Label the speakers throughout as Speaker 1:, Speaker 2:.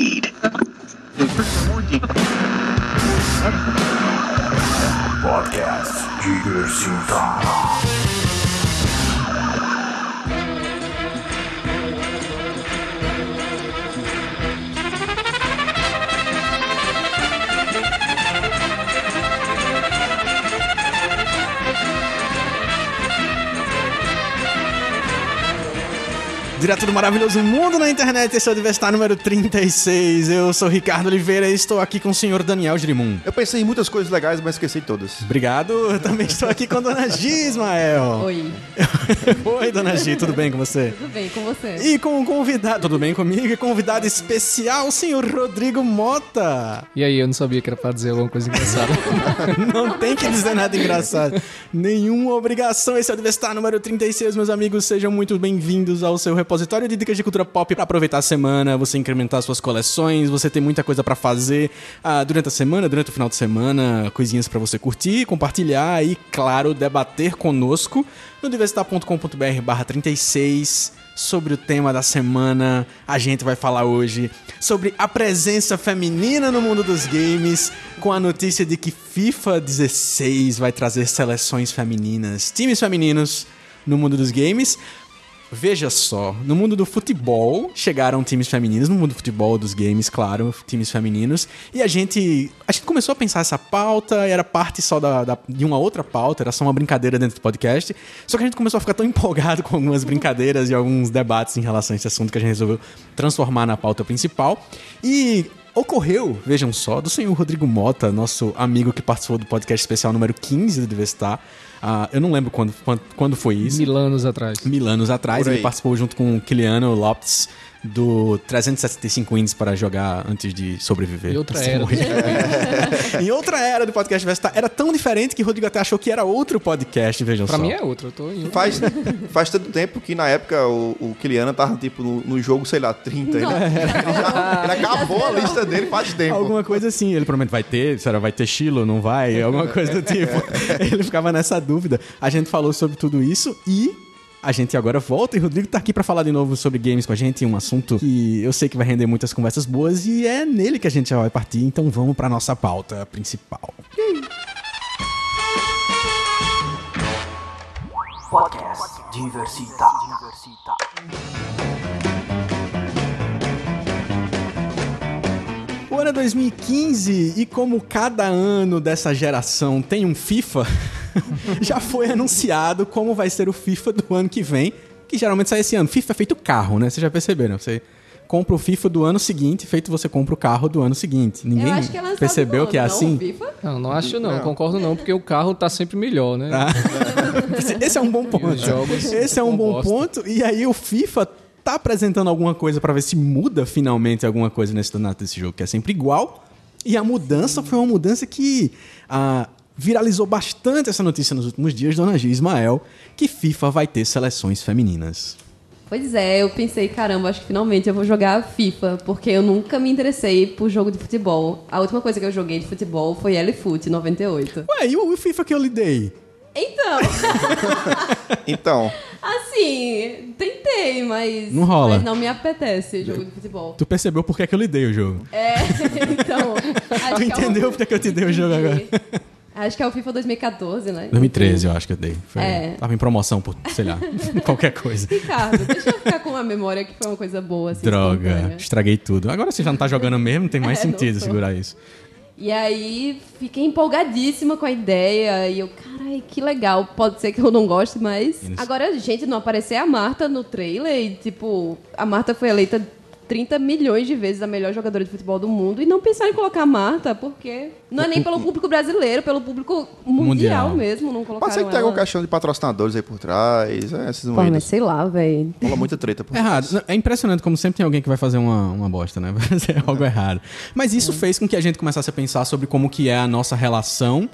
Speaker 1: speed.
Speaker 2: Podcast Diversita.
Speaker 3: Direto do maravilhoso mundo na internet, esse é o Diverstar número 36. Eu sou Ricardo Oliveira e estou aqui com o senhor Daniel Girimum.
Speaker 4: Eu pensei em muitas coisas legais, mas esqueci todas.
Speaker 3: Obrigado. Eu também estou aqui com a dona Gi Ismael.
Speaker 5: Oi,
Speaker 3: Oi, dona Gi, tudo bem com você?
Speaker 5: tudo bem com você?
Speaker 3: E com um convidado, tudo bem comigo? E convidado especial, o senhor Rodrigo Mota.
Speaker 6: E aí, eu não sabia que era pra dizer alguma coisa engraçada.
Speaker 3: Não tem que dizer nada engraçado. Nenhuma obrigação. Esse é o Divestar número 36, meus amigos. Sejam muito bem-vindos ao seu repositório de dicas de cultura pop para aproveitar a semana, você incrementar suas coleções, você tem muita coisa para fazer ah, durante a semana, durante o final de semana, coisinhas para você curtir, compartilhar e, claro, debater conosco no diversitar.com.br barra 36 sobre o tema da semana. A gente vai falar hoje sobre a presença feminina no mundo dos games, com a notícia de que FIFA 16 vai trazer seleções femininas, times femininos no mundo dos games. Veja só, no mundo do futebol chegaram times femininos, no mundo do futebol dos games, claro, times femininos, e a gente a gente começou a pensar essa pauta, era parte só da, da- de uma outra pauta, era só uma brincadeira dentro do podcast, só que a gente começou a ficar tão empolgado com algumas brincadeiras e alguns debates em relação a esse assunto que a gente resolveu transformar na pauta principal, e ocorreu, vejam só, do senhor Rodrigo Mota, nosso amigo que participou do podcast especial número 15 do Divestar, Ah, eu não lembro quando, quando, quando foi isso
Speaker 6: Mil anos atrás.
Speaker 3: mil anos atrás. Ele participou junto com o Kiliano Lopes do 375 Indies para jogar antes de sobreviver.
Speaker 6: E outra era.
Speaker 3: em outra era do podcast Vestar. Era tão diferente que o Rodrigo até achou que era outro podcast, vejam
Speaker 6: Pra
Speaker 3: só.
Speaker 6: mim é outro, eu tô em outro.
Speaker 4: Faz, faz tanto tempo que na época o, o Kiliana tava tipo no, no jogo, sei lá, 30. Ele, ele já- ele acabou a lista dele faz tempo.
Speaker 3: Alguma coisa assim, ele provavelmente vai ter, será vai ter Chilo, não vai? Alguma coisa do tipo. ele ficava nessa dúvida. A gente falou sobre tudo isso e a gente agora volta e o Rodrigo tá aqui pra falar de novo sobre games com a gente, um assunto que eu sei que vai render muitas conversas boas e é nele que a gente já vai partir, então vamos pra nossa pauta principal.
Speaker 2: Podcast Diversita.
Speaker 3: O ano é 2015 e como cada ano dessa geração tem um FIFA, já foi anunciado como vai ser o FIFA do ano que vem, que geralmente sai esse ano. FIFA é feito carro, né? Vocês já perceberam? Você compra o FIFA do ano seguinte, feito você compra o carro do ano seguinte. Ninguém
Speaker 5: Eu acho que é
Speaker 3: percebeu que é
Speaker 5: não,
Speaker 3: assim?
Speaker 5: FIFA?
Speaker 6: Não, não acho não, concordo não, porque o carro tá sempre melhor, né?
Speaker 3: Esse é um bom ponto. Esse é um bom
Speaker 6: bosta.
Speaker 3: ponto. E aí o FIFA tá apresentando alguma coisa pra ver se muda finalmente alguma coisa nesse danato desse jogo, que é sempre igual. E a mudança foi uma mudança que ah, viralizou bastante essa notícia nos últimos dias, Dona Gia Ismael, que FIFA vai ter seleções femininas.
Speaker 5: Pois é, eu pensei, caramba, acho que finalmente eu vou jogar FIFA, porque eu nunca me interessei por jogo de futebol. A última coisa que eu joguei de futebol foi L-Foot 98.
Speaker 3: Ué, e o, FIFA que eu lhe dei?
Speaker 5: Então,
Speaker 4: Então,
Speaker 5: assim, tentei, mas
Speaker 3: Não rola.
Speaker 5: mas não me apetece jogo de futebol.
Speaker 3: Tu percebeu por que, é que eu lhe dei o jogo?
Speaker 5: É, então,
Speaker 3: Tu
Speaker 5: é
Speaker 3: entendeu por que, é que eu te dei o jogo agora?
Speaker 5: Acho que é o FIFA 2014, né?
Speaker 3: 2013, eu acho que eu dei. Foi-
Speaker 5: É.
Speaker 3: Tava em promoção por, sei lá, qualquer coisa.
Speaker 5: Ricardo, deixa eu ficar com a memória que foi uma coisa boa, assim,
Speaker 3: Droga,
Speaker 5: espontânea.
Speaker 3: estraguei tudo. Agora você já não tá jogando mesmo, não tem mais
Speaker 5: É,
Speaker 3: sentido segurar isso.
Speaker 5: E aí, fiquei empolgadíssima com a ideia. E eu, carai, que legal. Pode ser que eu não goste, mas.
Speaker 3: Isso.
Speaker 5: Agora, gente, não aparecer a Marta no trailer e, tipo, a Marta foi eleita 30 milhões de vezes a melhor jogadora de futebol do mundo. E não pensar em colocar a Marta, porque. Não é nem pelo público brasileiro, pelo público mundial,
Speaker 3: Mundial.
Speaker 5: mesmo. Não colocaram
Speaker 4: pode ser que tenha alguma questão de patrocinadores aí por trás, é, esses
Speaker 5: Pô, mas sei lá, velho.
Speaker 4: Rola muita treta por
Speaker 3: É errado. É impressionante como sempre tem alguém que vai fazer uma, uma bosta, né? Vai fazer algo errado. Mas isso fez com que a gente começasse a pensar sobre como que é a nossa relação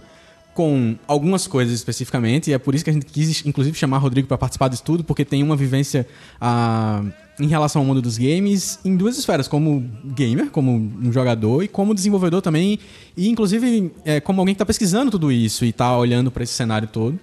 Speaker 3: com algumas coisas especificamente, e é por isso que a gente quis, inclusive, chamar Rodrigo para participar disso tudo, porque tem uma vivência ah, em relação ao mundo dos games em duas esferas, como gamer, como um jogador, e como desenvolvedor também, e inclusive é, como alguém que está pesquisando tudo isso e está olhando para esse cenário todo.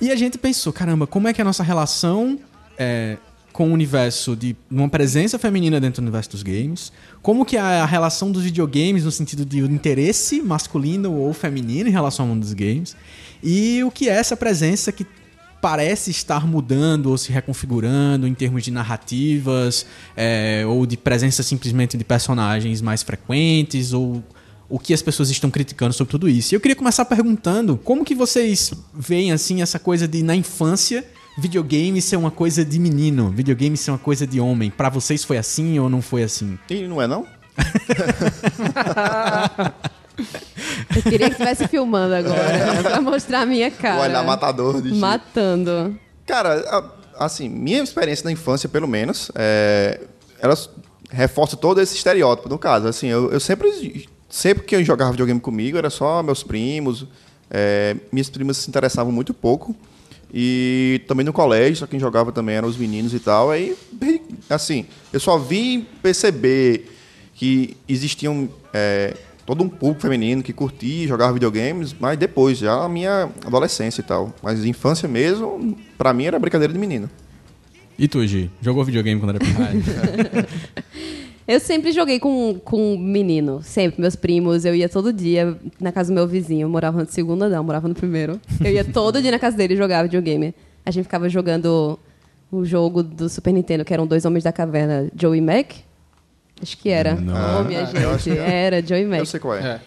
Speaker 3: E a gente pensou, caramba, como é que é a nossa relação é, com o universo de uma presença feminina dentro do universo dos games, como que é a relação dos videogames no sentido de interesse masculino ou feminino em relação ao mundo dos games, e o que é essa presença que parece estar mudando ou se reconfigurando em termos de narrativas é, ou de presença simplesmente de personagens mais frequentes ou o que as pessoas estão criticando sobre tudo isso. E eu queria começar perguntando como que vocês veem assim essa coisa de na infância videogame ser uma coisa de menino, videogame ser uma coisa de homem. Pra vocês foi assim ou não foi assim?
Speaker 4: E não é não?
Speaker 5: Eu queria que estivesse filmando agora, pra mostrar a minha cara.
Speaker 4: O olhar matador de
Speaker 5: Matando.
Speaker 4: Cara, assim, minha experiência na infância, pelo menos, é, ela reforça todo esse estereótipo, no caso. Assim, eu, eu sempre, sempre que eu jogava videogame comigo, era só meus primos. é, minhas primas se interessavam muito pouco. E também no colégio, só quem jogava também eram os meninos e tal. Aí, assim, eu só vim perceber que existiam é, todo um público feminino que curtia, jogava videogames, mas depois, já na minha adolescência e tal. Mas infância mesmo, pra mim era brincadeira de menino.
Speaker 3: E tu, Gi? Jogou videogame quando era pequeno?
Speaker 5: Eu sempre joguei com, com menino, sempre. Meus primos, eu ia todo dia na casa do meu vizinho. Eu morava no segundo andar, morava no primeiro. Eu ia todo dia na casa dele jogar videogame. A gente ficava jogando o jogo do Super Nintendo, que eram dois homens da caverna, Joe e Mac. Acho que era.
Speaker 3: Não.
Speaker 5: Oh, minha
Speaker 4: eu acho
Speaker 5: gente.
Speaker 4: que.
Speaker 5: Era Joe e Mac.
Speaker 4: Eu sei qual é.
Speaker 6: É.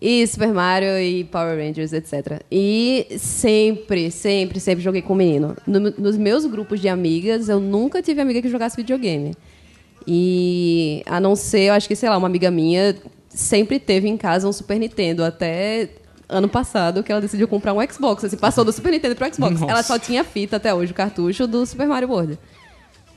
Speaker 5: E Super Mario e Power Rangers, etc. E sempre, sempre, sempre joguei com menino. No- nos meus grupos de amigas, eu nunca tive amiga que jogasse videogame. E a não ser, eu acho que, sei lá, uma amiga minha sempre teve em casa um Super Nintendo até ano passado que ela decidiu comprar um Xbox. Assim, passou do Super Nintendo pro Xbox.
Speaker 3: Nossa.
Speaker 5: Ela só tinha fita até hoje, o cartucho do Super Mario World.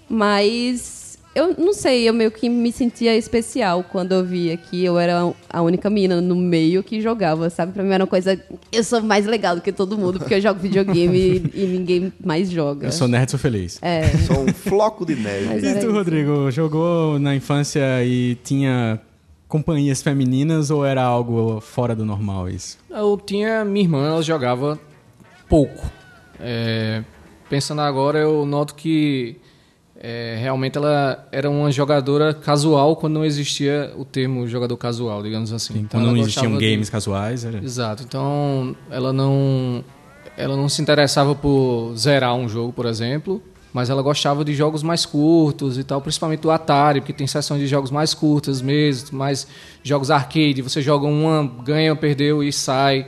Speaker 5: Mas eu não sei, eu meio que me sentia especial quando eu via que eu era a única menina no meio que jogava, sabe? Pra mim era uma coisa. Eu sou mais legal do que todo mundo, porque eu jogo videogame e, e ninguém mais joga.
Speaker 3: eu sou nerd, sou feliz.
Speaker 5: É.
Speaker 4: Sou um floco de neve.
Speaker 3: E tu. Rodrigo, jogou na infância e tinha companhias femininas ou era algo fora do normal isso?
Speaker 6: Eu tinha minha irmã, ela jogava pouco. É, pensando agora, eu noto que é, realmente ela era uma jogadora casual quando não existia o termo jogador casual, digamos assim.
Speaker 3: Então
Speaker 6: ela
Speaker 3: não existiam
Speaker 6: gostava de-
Speaker 3: games casuais, era...
Speaker 6: Exato. Então, ela não ela não se interessava por zerar um jogo, por exemplo, mas ela gostava de jogos mais curtos e tal, principalmente do Atari, porque tem seções de jogos mais curtas mesmo, mais jogos arcade, você joga uma, ganha, perdeu e sai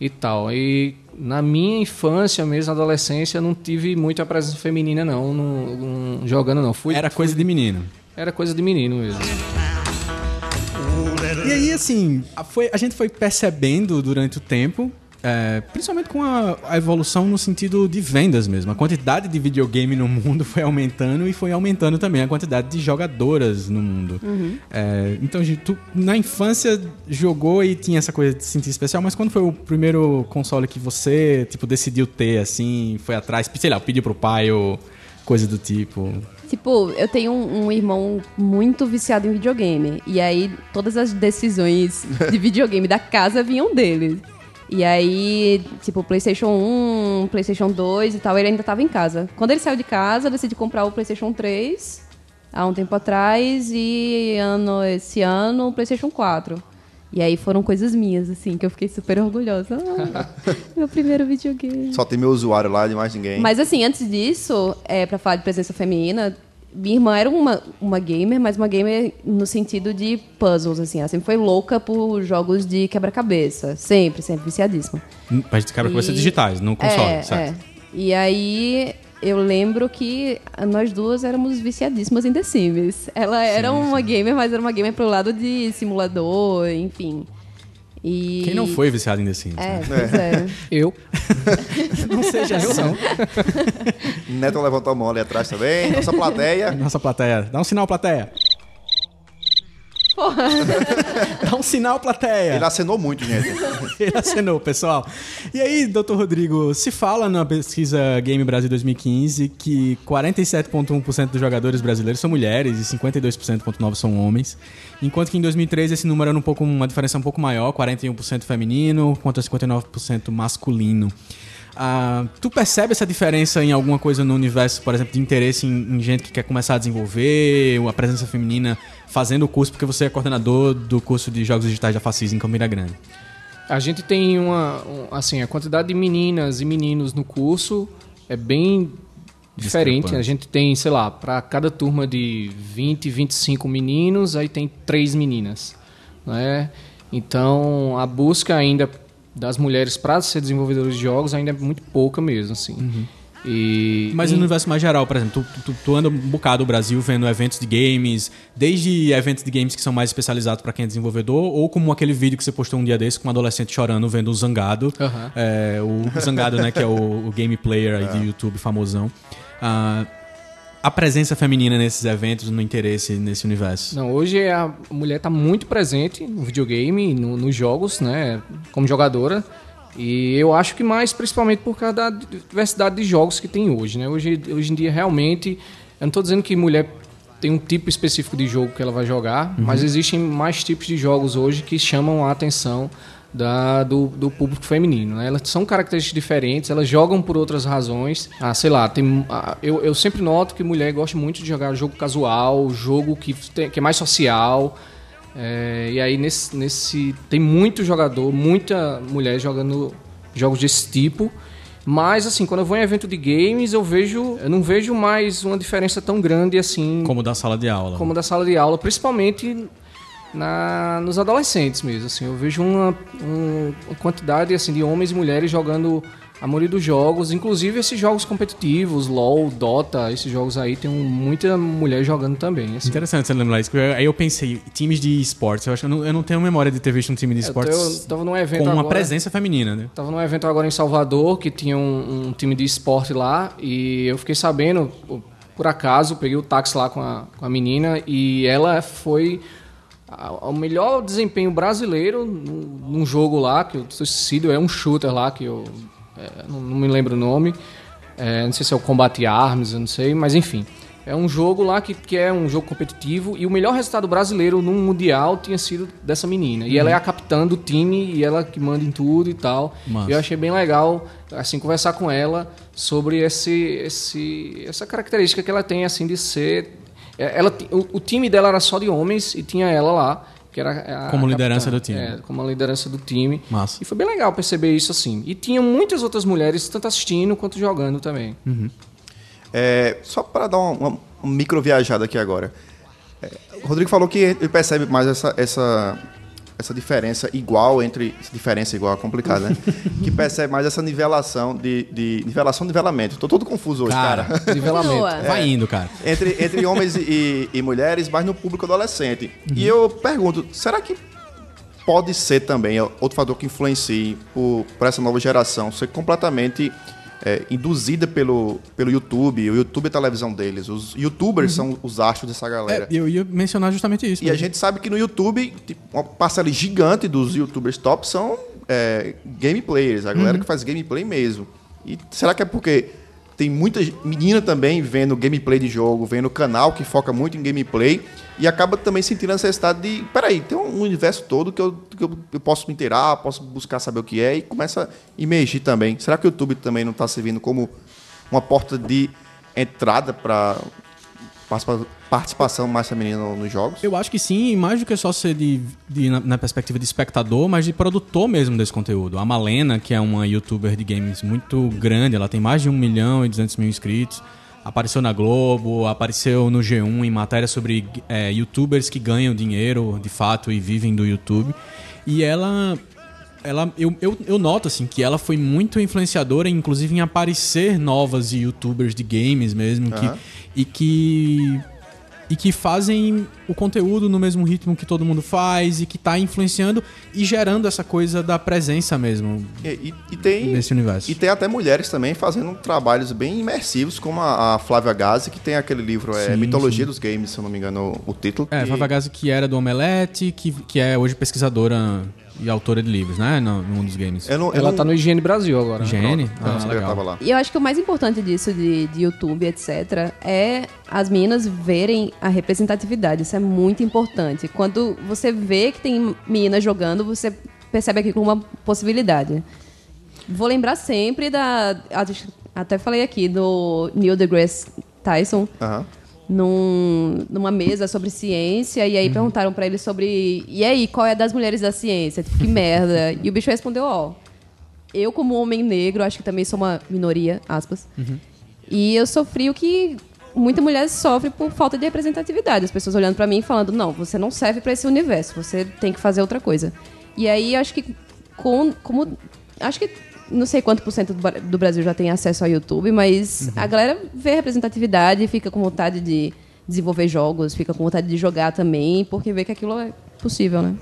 Speaker 6: e tal. E na minha infância mesmo, na adolescência, eu não tive muita presença feminina não, não, não- jogando não. Fui,
Speaker 3: Era coisa de menino.
Speaker 6: era coisa de menino mesmo.
Speaker 3: E aí, assim, foi, a gente foi percebendo durante o tempo, é, principalmente com a, a evolução no sentido de vendas mesmo. A quantidade de videogame no mundo foi aumentando e foi aumentando também a quantidade de jogadoras no mundo. É, então, tu na infância jogou e tinha essa coisa de se sentir especial, mas quando foi o primeiro console que você, tipo, decidiu ter, assim, foi atrás, sei lá, pediu pro pai ou coisa do tipo?
Speaker 5: Tipo, eu tenho um, um irmão muito viciado em videogame. E aí, todas as decisões de videogame da casa vinham dele. E aí, tipo, PlayStation 1, PlayStation 2 e tal, ele ainda tava em casa. Quando ele saiu de casa, eu decidi comprar o PlayStation 3 há um tempo atrás e ano, esse ano o PlayStation 4. E aí foram coisas minhas, assim, que eu fiquei super orgulhosa. Ah, meu primeiro videogame.
Speaker 4: Só tem meu usuário lá, de mais ninguém.
Speaker 5: Mas assim, antes disso, é, para falar de presença feminina, minha irmã era uma, uma gamer, mas uma gamer no sentido de puzzles, assim. Ela sempre foi louca por jogos de quebra-cabeça. Sempre, sempre, viciadíssima.
Speaker 3: Mas cara, coisas
Speaker 5: E-
Speaker 3: digitais, no console,
Speaker 5: é,
Speaker 3: certo?
Speaker 5: é. E aí, eu lembro que nós duas éramos viciadíssimas em The Sims. Ela era uma gamer, mas era uma gamer pro lado de simulador, enfim. E...
Speaker 3: Quem não foi viciado em The Sims?
Speaker 5: É,
Speaker 3: né?
Speaker 5: pois é.
Speaker 6: Eu
Speaker 3: Não seja eu, não.
Speaker 4: Neto levantou a mão ali atrás também. Nossa plateia.
Speaker 3: Nossa plateia. Dá um sinal, plateia. Dá um sinal, plateia.
Speaker 4: Ele acenou muito, gente.
Speaker 3: Ele acenou, pessoal. E aí, doutor Rodrigo, se fala na pesquisa Game Brasil 2015 que 47,1% dos jogadores brasileiros são mulheres e 52,9% são homens. Enquanto que em 2013 esse número era um pouco, uma diferença um pouco maior, 41% feminino contra 59% masculino. Ah, tu percebe essa diferença em alguma coisa no universo, por exemplo, de interesse em, em gente que quer começar a desenvolver, ou a presença feminina fazendo o curso, porque você é coordenador do curso de Jogos Digitais da Facis em Campina Grande.
Speaker 6: A gente tem uma, um- assim, a quantidade de meninas e meninos no curso é bem diferente. A gente tem, sei lá, para cada turma de 20, 25 meninos, aí tem três meninas, né? Então, a busca ainda das mulheres para ser desenvolvedoras de jogos ainda é muito pouca mesmo, assim. E
Speaker 3: Mas no universo mais geral, por exemplo, tu, tu, tu anda um bocado o Brasil vendo eventos de games, desde eventos de games que são mais especializados pra quem é desenvolvedor, ou como aquele vídeo que você postou um dia desse com um adolescente chorando vendo o Zangado.
Speaker 6: Aham.
Speaker 3: É, o Zangado, né, que é o, o game player aí de YouTube famosão. Ah, a presença feminina nesses eventos, no interesse nesse universo.
Speaker 6: Não, hoje a mulher está muito presente no videogame, no- nos jogos, né, como jogadora. E eu acho que mais principalmente por causa da diversidade de jogos que tem hoje, né? Hoje, hoje em dia realmente, eu não estou dizendo que mulher tem um tipo específico de jogo que ela vai jogar, mas existem mais tipos de jogos hoje que chamam a atenção da, do, do público feminino. Né? Elas são características diferentes, elas jogam por outras razões. Ah, sei lá, tem, ah, eu, eu sempre noto que mulher gosta muito de jogar jogo casual, jogo que, tem- que é mais social. É, e aí nesse, nesse tem muito jogador, muita mulher jogando jogos desse tipo. Mas assim, quando eu vou em evento de games, eu vejo, eu não vejo mais uma diferença tão grande assim
Speaker 3: Como da sala de aula.
Speaker 6: como da sala de aula, principalmente na, nos adolescentes mesmo. Assim, eu vejo uma, um- uma quantidade assim, de homens e mulheres jogando a maioria dos jogos, inclusive esses jogos competitivos, LoL, Dota, esses jogos aí tem muita mulher jogando também. Assim.
Speaker 3: Interessante você lembrar isso, eu- aí eu pensei, times de esportes, eu acho que eu não, eu não tenho memória de ter visto um time de
Speaker 6: Eu,
Speaker 3: esportes
Speaker 6: eu tava num evento
Speaker 3: com uma
Speaker 6: agora,
Speaker 3: presença feminina, né?
Speaker 6: Tava num evento agora em Salvador que tinha um, um time de esporte lá e eu fiquei sabendo, por- acaso, peguei o táxi lá com a, com a menina e ela foi o melhor desempenho brasileiro num, jogo lá, que eu tô esquecido, é um shooter lá que eu é, não, me lembro o nome, é, não sei se é o Combate Arms, eu não sei, mas enfim. É um jogo lá que, que é um jogo competitivo e o melhor resultado brasileiro num mundial tinha sido dessa menina. E ela é a capitã do time e ela que manda em tudo e tal.
Speaker 3: Massa.
Speaker 6: E eu achei bem legal assim conversar com ela sobre esse, esse essa característica que ela tem assim de ser ela ti- o, o time dela era só de homens e tinha ela lá que era a
Speaker 3: Como
Speaker 6: a
Speaker 3: liderança
Speaker 6: capitã.
Speaker 3: do time.
Speaker 6: É, como a liderança do time.
Speaker 3: Massa.
Speaker 6: E foi bem legal perceber isso assim. E tinha muitas outras mulheres tanto assistindo quanto jogando também.
Speaker 4: É, só para dar uma, uma- uma micro viajada aqui agora. É, o Rodrigo falou que ele percebe mais essa, essa, essa diferença igual entre. Diferença igual é complicado, né? que percebe mais essa nivelação de. de nivelação, nivelamento. Tô todo confuso hoje, cara.
Speaker 3: Cara,
Speaker 6: Nivelamento.
Speaker 5: Continua.
Speaker 3: vai indo, cara.
Speaker 4: entre, entre homens e, e mulheres, mas no público adolescente. E eu pergunto, será que pode ser também outro fator que influencie por, por essa nova geração ser completamente é, induzida pelo, pelo YouTube, o YouTube é a televisão deles, os youtubers são os astros dessa galera.
Speaker 3: É, eu ia mencionar justamente isso.
Speaker 4: E a
Speaker 3: mesmo.
Speaker 4: gente sabe que no YouTube, tipo, uma parcela gigante dos youtubers top são é, gameplayers, a galera que faz gameplay mesmo. E será que é porque tem muita menina também vendo gameplay de jogo, vendo canal que foca muito em gameplay e acaba também sentindo a necessidade de, peraí, tem um universo todo que eu, que eu, eu posso me inteirar, posso buscar saber o que é e começa a emergir também. Será que o YouTube também não está servindo como uma porta de entrada para participação mais feminina nos jogos?
Speaker 3: Eu acho que sim, mais do que só ser de, de- na, na perspectiva de espectador, mas de produtor mesmo desse conteúdo. A Malena, que é uma youtuber de games muito grande, ela tem mais de 1 milhão e 200 mil inscritos. Apareceu na Globo, apareceu no G1 em matéria sobre é, youtubers que ganham dinheiro de fato e vivem do YouTube. E ela. Ela eu, eu, eu noto assim que ela foi muito influenciadora, inclusive em aparecer novas youtubers de games mesmo, que,
Speaker 4: Aham.
Speaker 3: e que e que fazem o conteúdo no mesmo ritmo que todo mundo faz e que tá influenciando e gerando essa coisa da presença mesmo
Speaker 4: E, e- tem
Speaker 3: nesse universo.
Speaker 4: E tem até mulheres também fazendo trabalhos bem imersivos, como a, a Flávia Gazi, que tem aquele livro, é,
Speaker 3: Sim,
Speaker 4: Mitologia
Speaker 3: sim.
Speaker 4: dos Games, se eu não me engano, o título.
Speaker 3: É,
Speaker 4: que-
Speaker 3: Flávia Gazi, que era do Omelete, que, que é hoje pesquisadora e autora de livros, né? No, no mundo dos games.
Speaker 4: Eu não, eu
Speaker 6: Ela
Speaker 4: não-
Speaker 6: tá no Higiene Brasil agora. né?
Speaker 4: Não
Speaker 3: Ah,
Speaker 4: que
Speaker 3: legal.
Speaker 4: tava lá.
Speaker 5: E eu acho que o mais importante disso de, de YouTube, etc., é as meninas verem a representatividade. Isso é muito importante. Quando você vê que tem meninas jogando, você percebe aquilo como uma possibilidade. vou lembrar sempre da. Até falei aqui, do Neil deGrasse Tyson,
Speaker 4: Aham.
Speaker 5: Num, numa mesa sobre ciência, e aí perguntaram pra ele sobre. E aí, qual é a das mulheres da ciência? Tipo, que merda. E o bicho respondeu: Ó, eu, como homem negro, acho que também sou uma minoria, aspas. E eu sofri o que muita mulher sofre por falta de representatividade. As pessoas olhando pra mim e falando: não, você não serve pra esse universo, você tem que fazer outra coisa. E aí acho que com, como acho que não sei quanto por cento do, Bra- do Brasil já tem acesso ao YouTube, mas a galera vê representatividade e fica com vontade de desenvolver jogos, fica com vontade de jogar também, porque vê que aquilo é possível, né?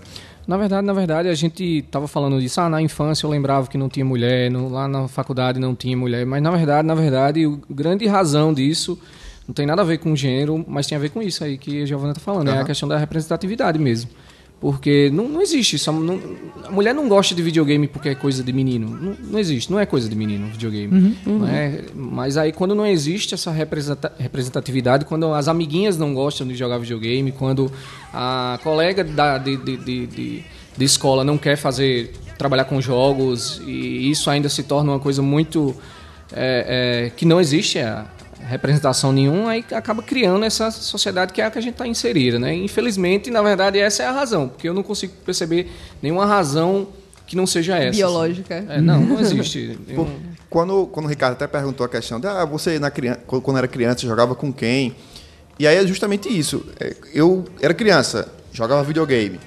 Speaker 6: Na verdade, na verdade, a gente tava falando disso. Ah, na infância eu lembrava que não tinha mulher, no- lá na faculdade não tinha mulher. Mas na verdade, na verdade, o grande razão disso não tem nada a ver com gênero, mas tem a ver com isso aí que a Giovana tá falando. É a questão da representatividade mesmo. Porque não, não existe isso. Não- a mulher não gosta de videogame porque é coisa de menino. Não, não existe. Não é coisa de menino videogame. Não é? Mas aí quando não existe essa representa- representatividade, quando as amiguinhas não gostam de jogar videogame, quando a colega da, de, de, de, de- de escola não quer fazer trabalhar com jogos e isso ainda se torna uma coisa muito é, é, que não existe a representação nenhuma, aí acaba criando essa sociedade que é a que a gente está inserida, né? Infelizmente, na verdade, essa é a razão, porque eu não consigo perceber nenhuma razão que não seja essa.
Speaker 5: Biológica.
Speaker 6: É, não, não existe.
Speaker 4: Por- Quando, quando o Ricardo até perguntou a questão de ah, você na criança, quando era criança jogava com quem? E aí é justamente isso. É, Eu era criança, jogava videogame.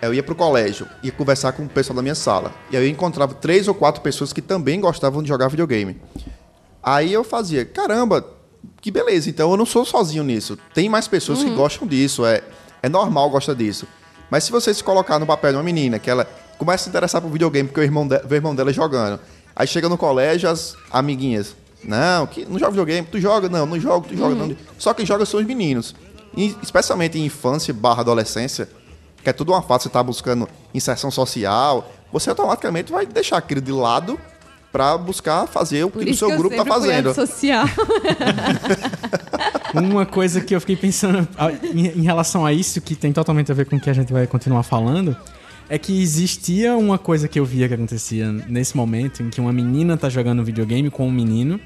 Speaker 4: Eu ia pro colégio, ia conversar com o pessoal da minha sala. E aí eu encontrava três ou quatro pessoas que também gostavam de jogar videogame. Aí eu fazia, caramba, que beleza, então eu não sou sozinho nisso. Tem mais pessoas que gostam disso, é, é normal gostar disso. Mas se você se colocar no papel de uma menina, que ela começa a se interessar por videogame porque o irmão, de, o irmão dela jogando, aí chega no colégio, as amiguinhas, não, que não joga videogame, tu joga? Não, não jogo, tu joga. Não. Só quem joga são os meninos. E, especialmente em infância barra adolescência, que é tudo uma fase, você tá buscando inserção social, você automaticamente vai deixar aquilo de lado pra buscar fazer o que o seu
Speaker 5: que
Speaker 4: grupo tá
Speaker 5: fui
Speaker 4: fazendo.
Speaker 5: antissocial.
Speaker 3: Uma coisa que eu fiquei pensando em relação a isso, que tem totalmente a ver com o que a gente vai continuar falando, é que existia uma coisa que eu via que acontecia nesse momento, em que uma menina tá jogando videogame com um menino,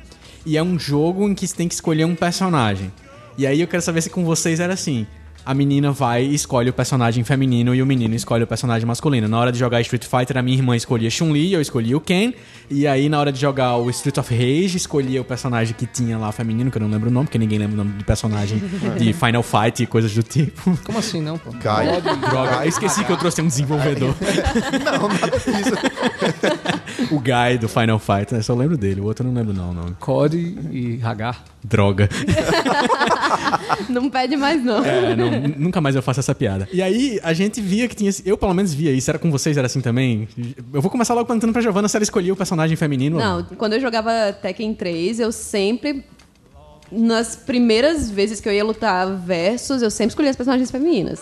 Speaker 3: e é um jogo em que você tem que escolher um personagem. E aí eu quero saber se com vocês era assim. A menina vai e escolhe o personagem feminino e o menino escolhe o personagem masculino. Na hora de jogar Street Fighter, a minha irmã escolhia Chun-Li, eu escolhia o Ken. E aí, na hora de jogar o Street of Rage, escolhia o personagem que tinha lá feminino, que eu não lembro o nome, porque ninguém lembra o nome de personagem de Final Fight e coisas do tipo.
Speaker 6: Como assim, não, pô?
Speaker 4: Gaio.
Speaker 3: Droga, eu esqueci que eu trouxe um desenvolvedor.
Speaker 4: Não, nada disso.
Speaker 3: o Guy do Final Fight, né? Só lembro dele, o outro eu não lembro não o nome.
Speaker 6: COD e Hagar.
Speaker 3: Droga.
Speaker 5: não pede mais, não.
Speaker 3: É, não, nunca mais eu faço essa piada. E aí, a gente via que tinha. Eu, pelo menos, via isso. Era com vocês, era assim também? Eu vou começar logo perguntando pra Giovanna se ela escolhia o personagem feminino ou
Speaker 5: Não, quando eu jogava Tekken 3, eu sempre. Nas primeiras vezes que eu ia lutar versus, eu sempre escolhia as personagens femininas.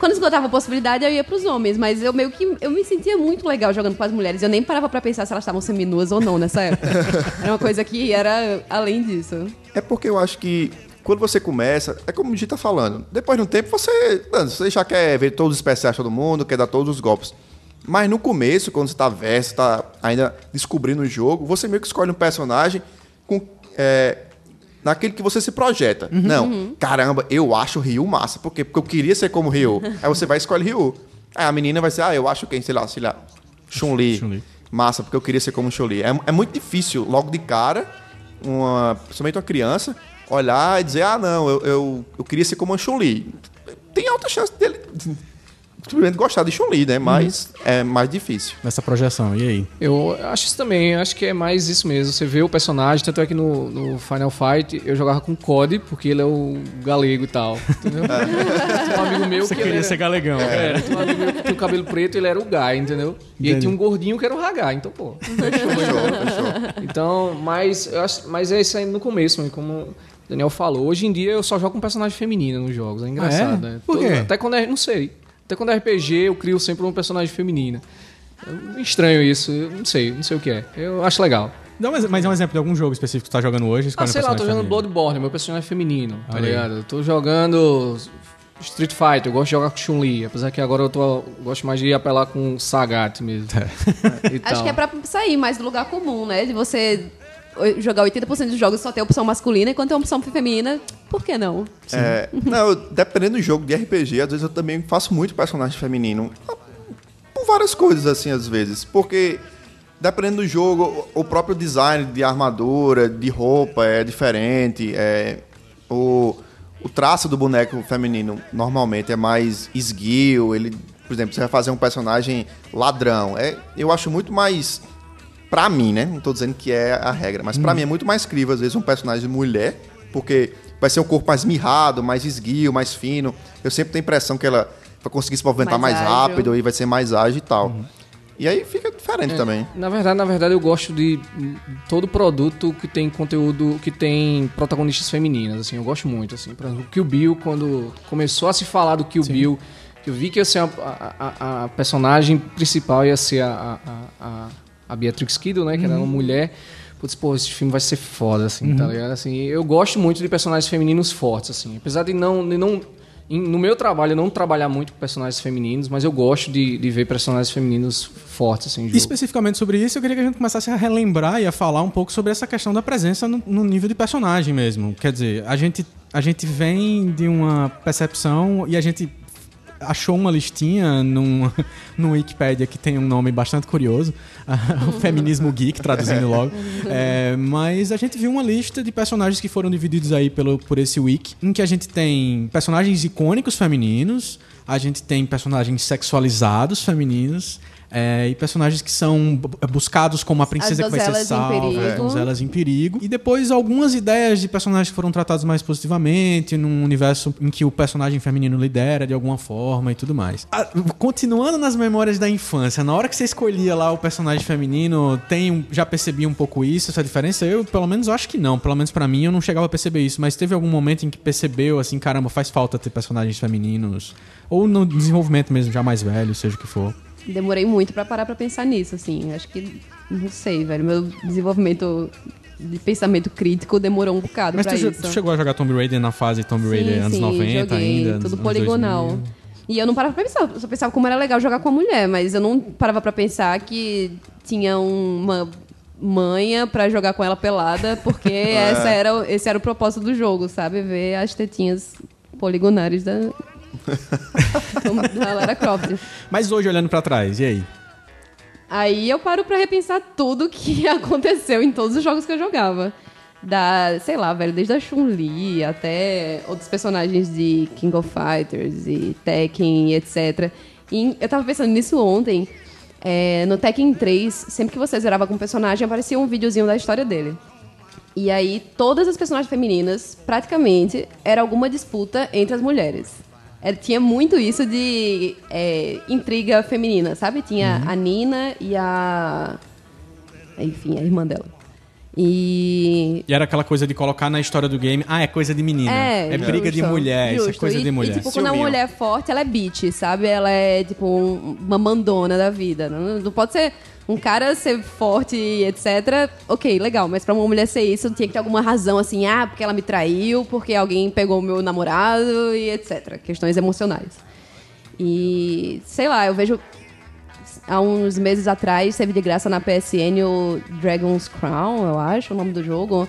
Speaker 5: Quando esgotava a possibilidade, eu ia pros homens, mas eu meio que. Eu me sentia muito legal jogando com as mulheres. Eu nem parava pra pensar se elas estavam seminuas ou não nessa época. era uma coisa que era além disso.
Speaker 4: É porque eu acho que quando você começa, é como o Gi tá falando, depois de um tempo você, você já quer ver todos os especiais todo mundo, quer dar todos os golpes. Mas no começo, quando você tá verso, tá ainda descobrindo o jogo, você meio que escolhe um personagem com é, naquele que você se projeta. Não, caramba, eu acho o Ryu massa. Por quê? Porque eu queria ser como o Ryu. Aí você vai e escolhe Ryu. Aí a menina vai dizer, ah, eu acho quem, sei lá, sei lá, Chun-Li.
Speaker 3: Chun-Li.
Speaker 4: Massa, porque eu queria ser como Chun-Li. É, é muito difícil, logo de cara, uma, principalmente uma criança, olhar e dizer, ah, não, eu, eu, eu queria ser como a Chun-Li. Tem alta chance dele simplesmente gostar de Chun-Li, né? Mas é mais difícil.
Speaker 3: Nessa projeção, e aí?
Speaker 6: Eu acho isso também, acho que é mais isso mesmo. Você vê o personagem, tanto é que no, no Final Fight eu jogava com COD, porque ele é o galego e tal. Entendeu? Tinha um amigo meu
Speaker 3: Você
Speaker 6: que ele
Speaker 3: queria
Speaker 6: era,
Speaker 3: ser galegão.
Speaker 6: é, tinha um amigo meu que tinha o cabelo preto ele era o Guy, entendeu? E aí tinha um gordinho que era o Hagar, então, pô.
Speaker 4: Fechou, fechou.
Speaker 6: Então, mas, eu acho, mas é isso aí no começo, mano, como Daniel falou. Hoje em dia eu só jogo com personagem feminina nos jogos, é engraçado,
Speaker 3: Ah, é?
Speaker 6: né?
Speaker 3: Por quê?
Speaker 6: Até quando é, não sei. Até quando é RPG eu crio sempre um personagem feminina. É estranho isso, eu não sei, não sei o que é. Eu acho legal.
Speaker 3: Dá um, mas é um exemplo de algum jogo específico que você tá jogando hoje.
Speaker 6: Ah, sei lá, eu tô jogando
Speaker 3: feminino.
Speaker 6: Bloodborne, meu personagem é feminino, tá ligado? Eu tô jogando Street Fighter, eu gosto de jogar com Chun-Li, apesar que agora eu, tô, eu gosto mais de apelar com Sagat mesmo. E
Speaker 5: Acho que é pra sair mais do lugar comum, né? De você jogar 80% dos jogos só ter opção masculina, enquanto tem opção feminina, por que não?
Speaker 4: É, não, dependendo do jogo de RPG, às vezes eu também faço muito personagem feminino. Por várias coisas, assim, às vezes. Porque, dependendo do jogo, o próprio design de armadura, de roupa é diferente. É, o, o traço do boneco feminino normalmente é mais esguio. Ele, por exemplo, você vai fazer um personagem ladrão. É, eu acho muito mais. Pra mim, né? Não tô dizendo que é a regra, mas pra mim é muito mais crível, às vezes, um personagem mulher, porque vai ser um corpo mais mirrado, mais esguio, mais fino. Eu sempre tenho a impressão que ela vai conseguir se movimentar mais,
Speaker 5: Mais
Speaker 4: rápido e vai ser mais ágil e tal. E aí fica diferente também.
Speaker 6: Na verdade, na verdade, eu gosto de hum, todo produto que tem conteúdo, que tem protagonistas femininas, assim, eu gosto muito, assim. Por exemplo, o Kill Bill, quando começou a se falar do Kill Bill, que eu vi que ia ser a, a- a- a personagem principal ia ser a, a, a, Beatrix Kiddo, né, que era uma mulher. Putz, pô, esse filme vai ser foda, assim, tá ligado? Assim, eu gosto muito de personagens femininos fortes, assim. Apesar de não... De não em- no meu trabalho, eu não trabalhar muito com personagens femininos, mas eu gosto de, de ver personagens femininos fortes, assim, jogo.
Speaker 3: Especificamente sobre isso, eu queria que a gente começasse a relembrar e a falar um pouco sobre essa questão da presença no, no nível de personagem mesmo. Quer dizer, a gente, a gente vem de uma percepção e a gente achou uma listinha num, no Wikipedia que tem um nome bastante curioso, o Feminismo Geek, traduzindo logo. É, mas a gente viu uma lista de personagens que foram divididos aí pelo, por esse wiki, em que a gente tem personagens icônicos femininos, a gente tem personagens sexualizados femininos, é, e personagens que são bu- buscados como a princesa que vai ser salva,
Speaker 5: perigo.
Speaker 3: é, donzelas em perigo. E depois algumas ideias de personagens que foram tratados mais positivamente, num universo em que o personagem feminino lidera de alguma forma e tudo mais. Ah, continuando nas memórias da infância, na hora que você escolhia lá o personagem feminino, tem, um- já percebi um pouco isso, essa diferença? Eu, pelo menos, acho que não. Pelo menos pra mim, eu não chegava a perceber isso. Mas teve algum momento em que percebeu, assim, caramba, faz falta ter personagens femininos? Ou no desenvolvimento mesmo, já mais velho, seja o que for.
Speaker 5: Demorei muito pra parar pra pensar nisso, assim. Acho que, não sei, velho. Meu desenvolvimento de pensamento crítico demorou um bocado
Speaker 3: Mas
Speaker 5: pra
Speaker 3: tu,
Speaker 5: isso.
Speaker 3: tu chegou a jogar Tomb Raider na fase Tomb Raider
Speaker 5: Sim,
Speaker 3: anos
Speaker 5: sim,
Speaker 3: 90
Speaker 5: joguei,
Speaker 3: ainda?
Speaker 5: tudo
Speaker 3: anos
Speaker 5: poligonal.
Speaker 3: 2000?
Speaker 5: E eu não parava pra pensar, eu só pensava como era legal jogar com a mulher, mas eu não parava pra pensar que tinha uma manha pra jogar com ela pelada, porque essa era, esse era o propósito do jogo, sabe? Ver as tetinhas poligonares da, da Lara Croft.
Speaker 3: Mas hoje, olhando pra trás, e aí?
Speaker 5: Aí eu paro pra repensar tudo que aconteceu em todos os jogos que eu jogava. Da, sei lá, velho, desde a Chun-Li até outros personagens de King of Fighters e Tekken e etc. E eu tava pensando nisso ontem. é, no Tekken 3, sempre que você zerava com um personagem, aparecia um videozinho da história dele. E aí, todas as personagens femininas, praticamente, era alguma disputa entre as mulheres. Era- tinha muito isso de é, intriga feminina, sabe? Tinha a Nina e a. Enfim, a irmã dela. E.
Speaker 3: E era aquela coisa de colocar na história do game, ah, é coisa de menina. É, briga de
Speaker 5: justo,
Speaker 3: mulher, isso é coisa
Speaker 5: E-
Speaker 3: de mulher.
Speaker 5: E, tipo, quando a
Speaker 4: Silvinho.
Speaker 5: mulher é forte, ela é bitch, sabe? Ela é, tipo, um- uma mandona da vida. Não, não pode ser um cara ser forte e etc. Ok, legal. Mas pra uma mulher ser isso, tinha que ter alguma razão, assim. Ah, porque ela me traiu, porque alguém pegou o meu namorado e etc. Questões emocionais. E, sei lá, eu vejo... Há uns meses atrás, teve de graça na PSN o Dragon's Crown, eu acho, o nome do jogo.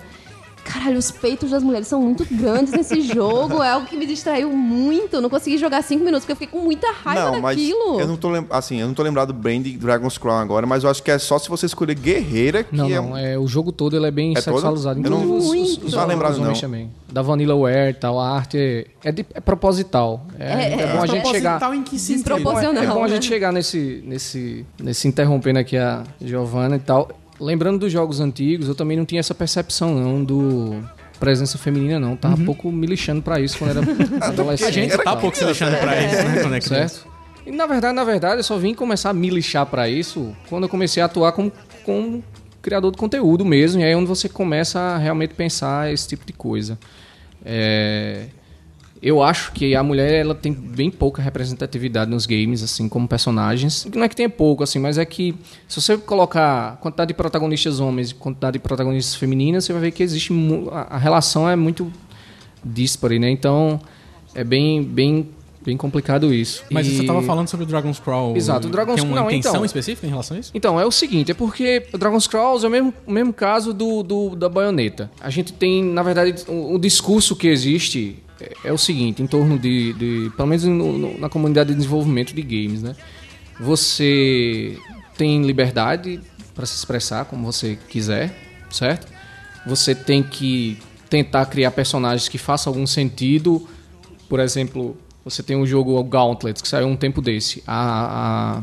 Speaker 5: Caralho, os peitos das mulheres são muito grandes nesse jogo. É algo que me distraiu muito. Eu não consegui jogar cinco minutos, porque eu fiquei com muita raiva
Speaker 4: não, mas
Speaker 5: daquilo.
Speaker 4: eu não tô lem- assim, eu não tô lembrado bem de Dragon's Crown agora, mas eu acho que é só se você escolher guerreira que
Speaker 6: Não,
Speaker 4: é
Speaker 6: não, é, o jogo todo ele é bem
Speaker 4: É todo?
Speaker 6: sexualizado.
Speaker 4: Eu não-
Speaker 6: Inclusive os, os, os,
Speaker 4: Não tá lembrado,
Speaker 6: os homens
Speaker 4: não.
Speaker 6: também. Da Vanillaware e tal, a arte é, é, de- é proposital. É,
Speaker 5: É-
Speaker 6: é bom a gente chegar...
Speaker 3: Proposital em que sentido?
Speaker 6: É bom a
Speaker 5: né?
Speaker 6: gente chegar nesse, nesse, nesse interrompendo aqui a Giovanna e tal. Lembrando dos jogos antigos, eu também não tinha essa percepção não do presença feminina não. Tava um pouco me lixando pra isso quando era adolescente.
Speaker 3: A gente tá pouco se deixando pra isso, né? Quando é criança.
Speaker 6: certo? E na verdade, na verdade, eu só vim começar a me lixar pra isso quando eu comecei a atuar como, como criador de conteúdo mesmo. E aí é onde você começa a realmente pensar esse tipo de coisa. É, Eu acho que a mulher ela tem bem pouca representatividade nos games, assim, como personagens. Não é que tenha pouco, assim, mas é que se você colocar quantidade de protagonistas homens e quantidade de protagonistas femininas, você vai ver que existe a relação é muito dispare, né? Então é bem bem Bem complicado isso.
Speaker 3: Mas
Speaker 6: E-
Speaker 3: você tava falando sobre o Dragon's Crawl.
Speaker 6: Exato, o Dragon's
Speaker 3: Tem uma
Speaker 6: Crawl,
Speaker 3: intenção
Speaker 6: então.
Speaker 3: específica em relação a isso?
Speaker 6: Então, é o seguinte, é porque o Dragon's Crawls é o mesmo, o mesmo caso do, do- da baioneta. A gente tem, na verdade, o, o discurso que existe é, é o seguinte, em torno de, de pelo menos no- no- na comunidade de desenvolvimento de games, né? Você tem liberdade para se expressar como você quiser, certo? Você tem que tentar criar personagens que façam algum sentido. Por exemplo, você tem um jogo Gauntlet, que saiu um tempo desse. A,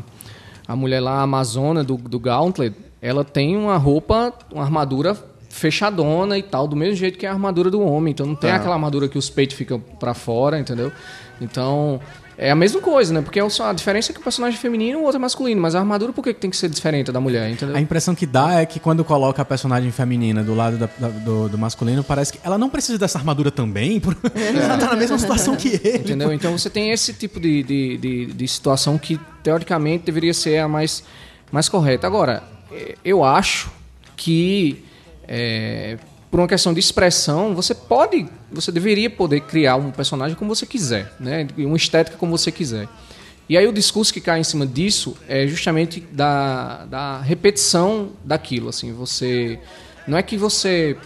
Speaker 6: a, a mulher lá, a Amazona do, do Gauntlet, ela tem uma roupa, uma armadura fechadona e tal, do mesmo jeito que a armadura do homem. Então não tem
Speaker 4: Ah.
Speaker 6: aquela armadura que os peitos ficam pra fora, entendeu? Então. É a mesma coisa, né? Porque é só- a diferença é que o personagem é feminino e o outro é masculino. Mas a armadura, por que tem que ser diferente da mulher, entendeu?
Speaker 3: A impressão que dá é que quando coloca a personagem feminina do lado da- da- do, do masculino, parece que ela não precisa dessa armadura também, por- ela tá na mesma situação que ele.
Speaker 6: Entendeu? Então você tem esse tipo de, de, de, de situação que, teoricamente, deveria ser a mais, mais correta. Agora, eh, eu acho que, eh, por uma questão de expressão, você pode, você deveria poder criar um personagem como você quiser, né? Uma estética como você quiser. E aí o discurso que cai em cima disso é justamente da, da repetição daquilo, assim, você... Não é que você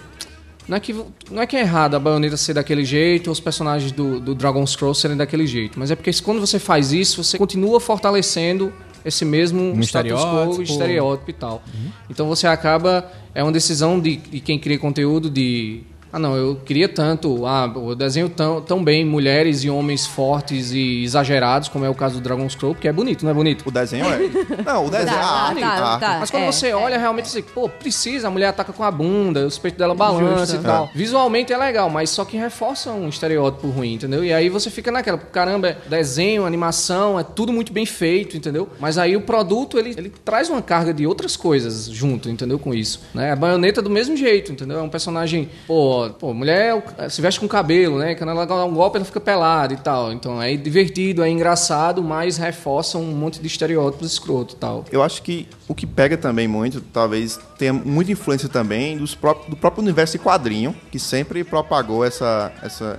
Speaker 6: não é, que, não é que é errado a baioneta ser daquele jeito ou os personagens do, do Dragon Scroll serem daquele jeito, mas é porque quando você faz isso, você continua fortalecendo esse mesmo
Speaker 3: Um
Speaker 6: status
Speaker 3: estereótipo.
Speaker 6: quo, estereótipo e tal. Então você acaba. É uma decisão de, de quem cria conteúdo de. Ah, não, eu queria tanto. Ah, eu desenho tão, tão bem mulheres e homens fortes e exagerados, como é o caso do Dragon Scroll, porque é bonito, não é bonito?
Speaker 4: O desenho é. Não, o desenho.
Speaker 5: Tá,
Speaker 4: ah,
Speaker 5: tá, tá, tá.
Speaker 6: Mas quando
Speaker 5: É,
Speaker 6: você
Speaker 5: é.
Speaker 6: olha, realmente você, pô, precisa, a mulher ataca com a bunda, os peitos dela balançam
Speaker 5: Justo.
Speaker 6: e tal. Visualmente é legal, mas só que reforça um estereótipo ruim, entendeu? E aí você fica naquela, caramba, é desenho, animação, é tudo muito bem feito, entendeu? Mas aí o produto, ele, ele traz uma carga de outras coisas junto, entendeu? Com isso, né? A baioneta do mesmo jeito, entendeu? É um personagem, pô, pô mulher se veste com cabelo, né? Quando ela dá um golpe, ela fica pelada e tal. Então é divertido, é engraçado, mas reforça um monte de estereótipos escroto e tal.
Speaker 4: Eu acho que o que pega também muito, talvez tenha muita influência também dos próprios, do próprio universo de quadrinho, que sempre propagou essa, essa,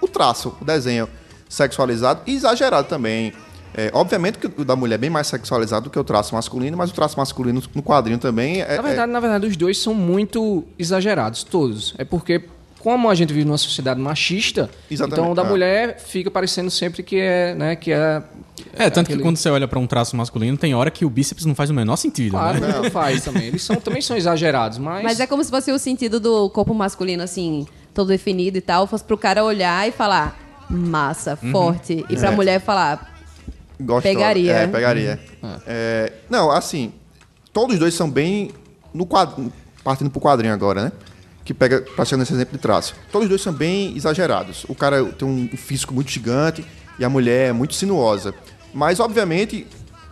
Speaker 4: o traço, o desenho sexualizado e exagerado também. É, obviamente que o da mulher é bem mais sexualizado do que o traço masculino, mas o traço masculino no quadrinho também é.
Speaker 6: Na verdade, na verdade, os dois são muito exagerados, todos. É porque, como a gente vive numa sociedade machista,
Speaker 4: Exatamente,
Speaker 6: então o da
Speaker 4: é.
Speaker 6: mulher fica parecendo sempre que é, né, que é...
Speaker 3: É, tanto
Speaker 6: aquele-
Speaker 3: que quando você olha pra um traço masculino, tem hora que o bíceps não faz o menor sentido,
Speaker 6: Claro,
Speaker 3: né?
Speaker 6: não faz também. Eles são, também são exagerados, mas...
Speaker 5: Mas é como se fosse o sentido do corpo masculino, assim, todo definido e tal, fosse pro cara olhar e falar massa, forte. E pra
Speaker 4: É.
Speaker 5: mulher falar.
Speaker 4: Gostosa.
Speaker 5: Pegaria.
Speaker 4: É, pegaria. É, não, assim, todos os dois são bem no quadrinho, partindo pro quadrinho agora, né? Que pega, passando esse exemplo de traço. Todos os dois são bem exagerados. O cara tem um físico muito gigante e a mulher é muito sinuosa. Mas, obviamente,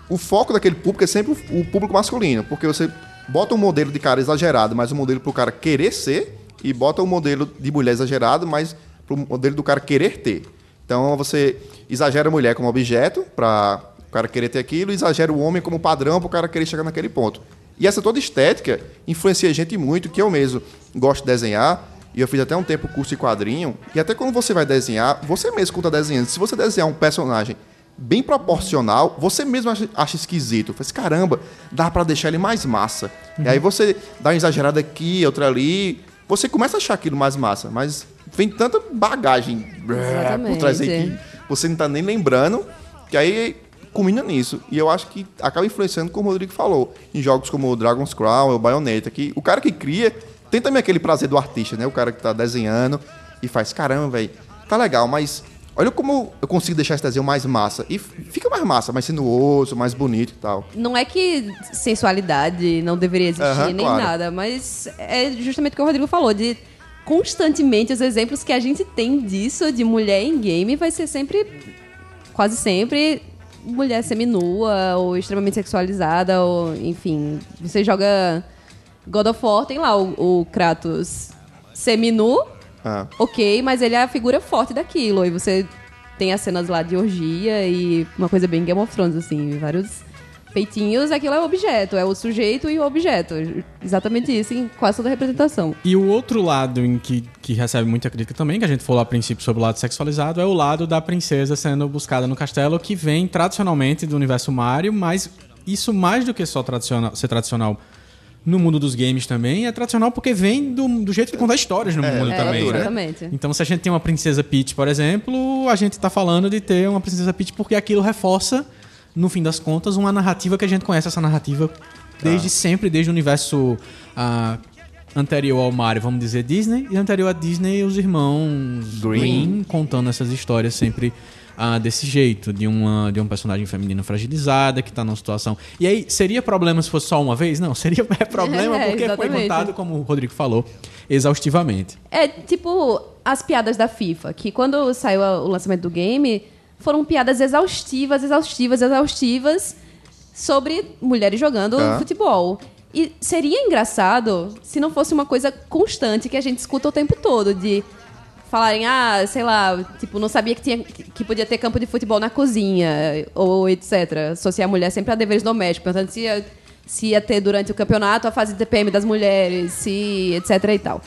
Speaker 4: o foco daquele público é sempre o o público masculino, porque você bota um modelo de cara exagerado, mas um modelo pro cara querer ser, e bota um modelo de mulher exagerado, mas pro modelo do cara querer ter. Então você exagera a mulher como objeto para o cara querer ter aquilo, exagera o homem como padrão para o cara querer chegar naquele ponto. E essa toda estética influencia a gente muito, que eu mesmo gosto de desenhar, e eu fiz até um tempo curso de quadrinho, e até quando você vai desenhar, você mesmo quando está desenhando, se você desenhar um personagem bem proporcional, você mesmo acha, acha esquisito. Faz caramba, dá para deixar ele mais massa. E aí você dá uma exagerada aqui, outra ali, você começa a achar aquilo mais massa, mas vem tanta bagagem
Speaker 5: Exatamente.
Speaker 4: por trás aí que você não tá nem lembrando, que aí culmina nisso. E eu acho que acaba influenciando, como o Rodrigo falou, em jogos como o Dragon's Crown, o Bayonetta, que o cara que cria tem também aquele prazer do artista, né? O cara que tá desenhando e faz, caramba, velho, tá legal, mas olha como eu consigo deixar esse desenho mais massa. E fica mais massa, mais sinuoso, mais bonito e tal.
Speaker 5: Não é que sensualidade não deveria existir,
Speaker 4: Aham,
Speaker 5: nem
Speaker 4: claro.
Speaker 5: nada, mas é justamente o que o Rodrigo falou, de constantemente os exemplos que a gente tem disso, de mulher em game, vai ser sempre, quase sempre, mulher seminua, ou extremamente sexualizada, ou enfim. Você joga God of War, tem lá o, o Kratos seminu,
Speaker 4: Ah.
Speaker 5: ok, mas ele é a figura forte daquilo. E você tem as cenas lá de orgia e uma coisa bem Game of Thrones, assim, vários peitinhos, aquilo é o objeto, é o sujeito e o objeto. Exatamente isso em quase toda a representação.
Speaker 3: E o outro lado em que, que recebe muita crítica também, que a gente falou a princípio sobre o lado sexualizado, é o lado da princesa sendo buscada no castelo, que vem tradicionalmente do universo Mario, mas isso mais do que só tradicional, ser tradicional no mundo dos games também, é tradicional porque vem do, do jeito de contar histórias no mundo
Speaker 5: É,
Speaker 3: também. né?
Speaker 5: exatamente.
Speaker 3: Então, se a gente tem uma princesa Peach, por exemplo, a gente tá falando de ter uma princesa Peach porque aquilo reforça, no fim das contas, uma narrativa que a gente conhece essa narrativa desde sempre, desde o universo ah, anterior ao Mario, vamos dizer Disney, e anterior a Disney, os irmãos Green, contando essas histórias sempre ah, desse jeito, de uma, de um personagem feminino fragilizada que tá numa situação. E aí, seria problema se fosse só uma vez? Não, seria é problema
Speaker 5: É,
Speaker 3: porque foi
Speaker 5: exatamente.
Speaker 3: contado, como o Rodrigo falou, exaustivamente.
Speaker 5: É tipo as piadas da FIFA, que quando saiu o lançamento do game, foram piadas exaustivas, exaustivas, exaustivas sobre mulheres jogando
Speaker 4: Tá.
Speaker 5: futebol. E seria engraçado se não fosse uma coisa constante que a gente escuta o tempo todo, de falarem, ah, sei lá, tipo, não sabia que, tinha, que podia ter campo de futebol na cozinha, ou etc. Associar a mulher sempre a deveres domésticos, portanto, se ia, se ia ter durante o campeonato a fase de TPM das mulheres, se etc e tal.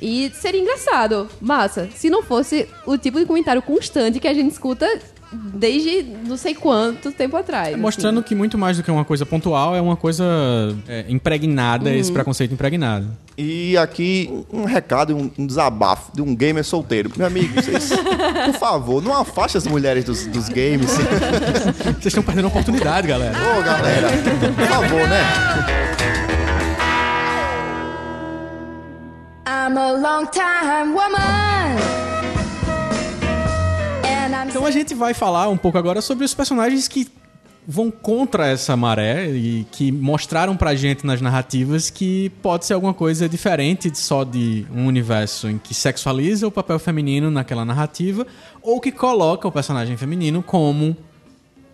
Speaker 5: E seria engraçado, massa, se não fosse o tipo de comentário constante que a gente escuta desde não sei quanto tempo atrás. assim.
Speaker 3: Mostrando que muito mais do que uma coisa pontual é uma coisa é, impregnada, esse preconceito impregnado.
Speaker 4: E aqui um recado, um, um desabafo de um gamer solteiro. Meu amigo, vocês, por favor, não afaste as mulheres dos, dos games.
Speaker 3: Vocês estão perdendo a oportunidade, galera.
Speaker 4: Ô, galera, por favor, né?
Speaker 1: I'm a long time woman.
Speaker 3: Então a gente vai falar um pouco agora sobre os personagens que vão contra essa maré e que mostraram pra gente nas narrativas que pode ser alguma coisa diferente só de um universo em que sexualiza o papel feminino naquela narrativa ou que coloca o personagem feminino como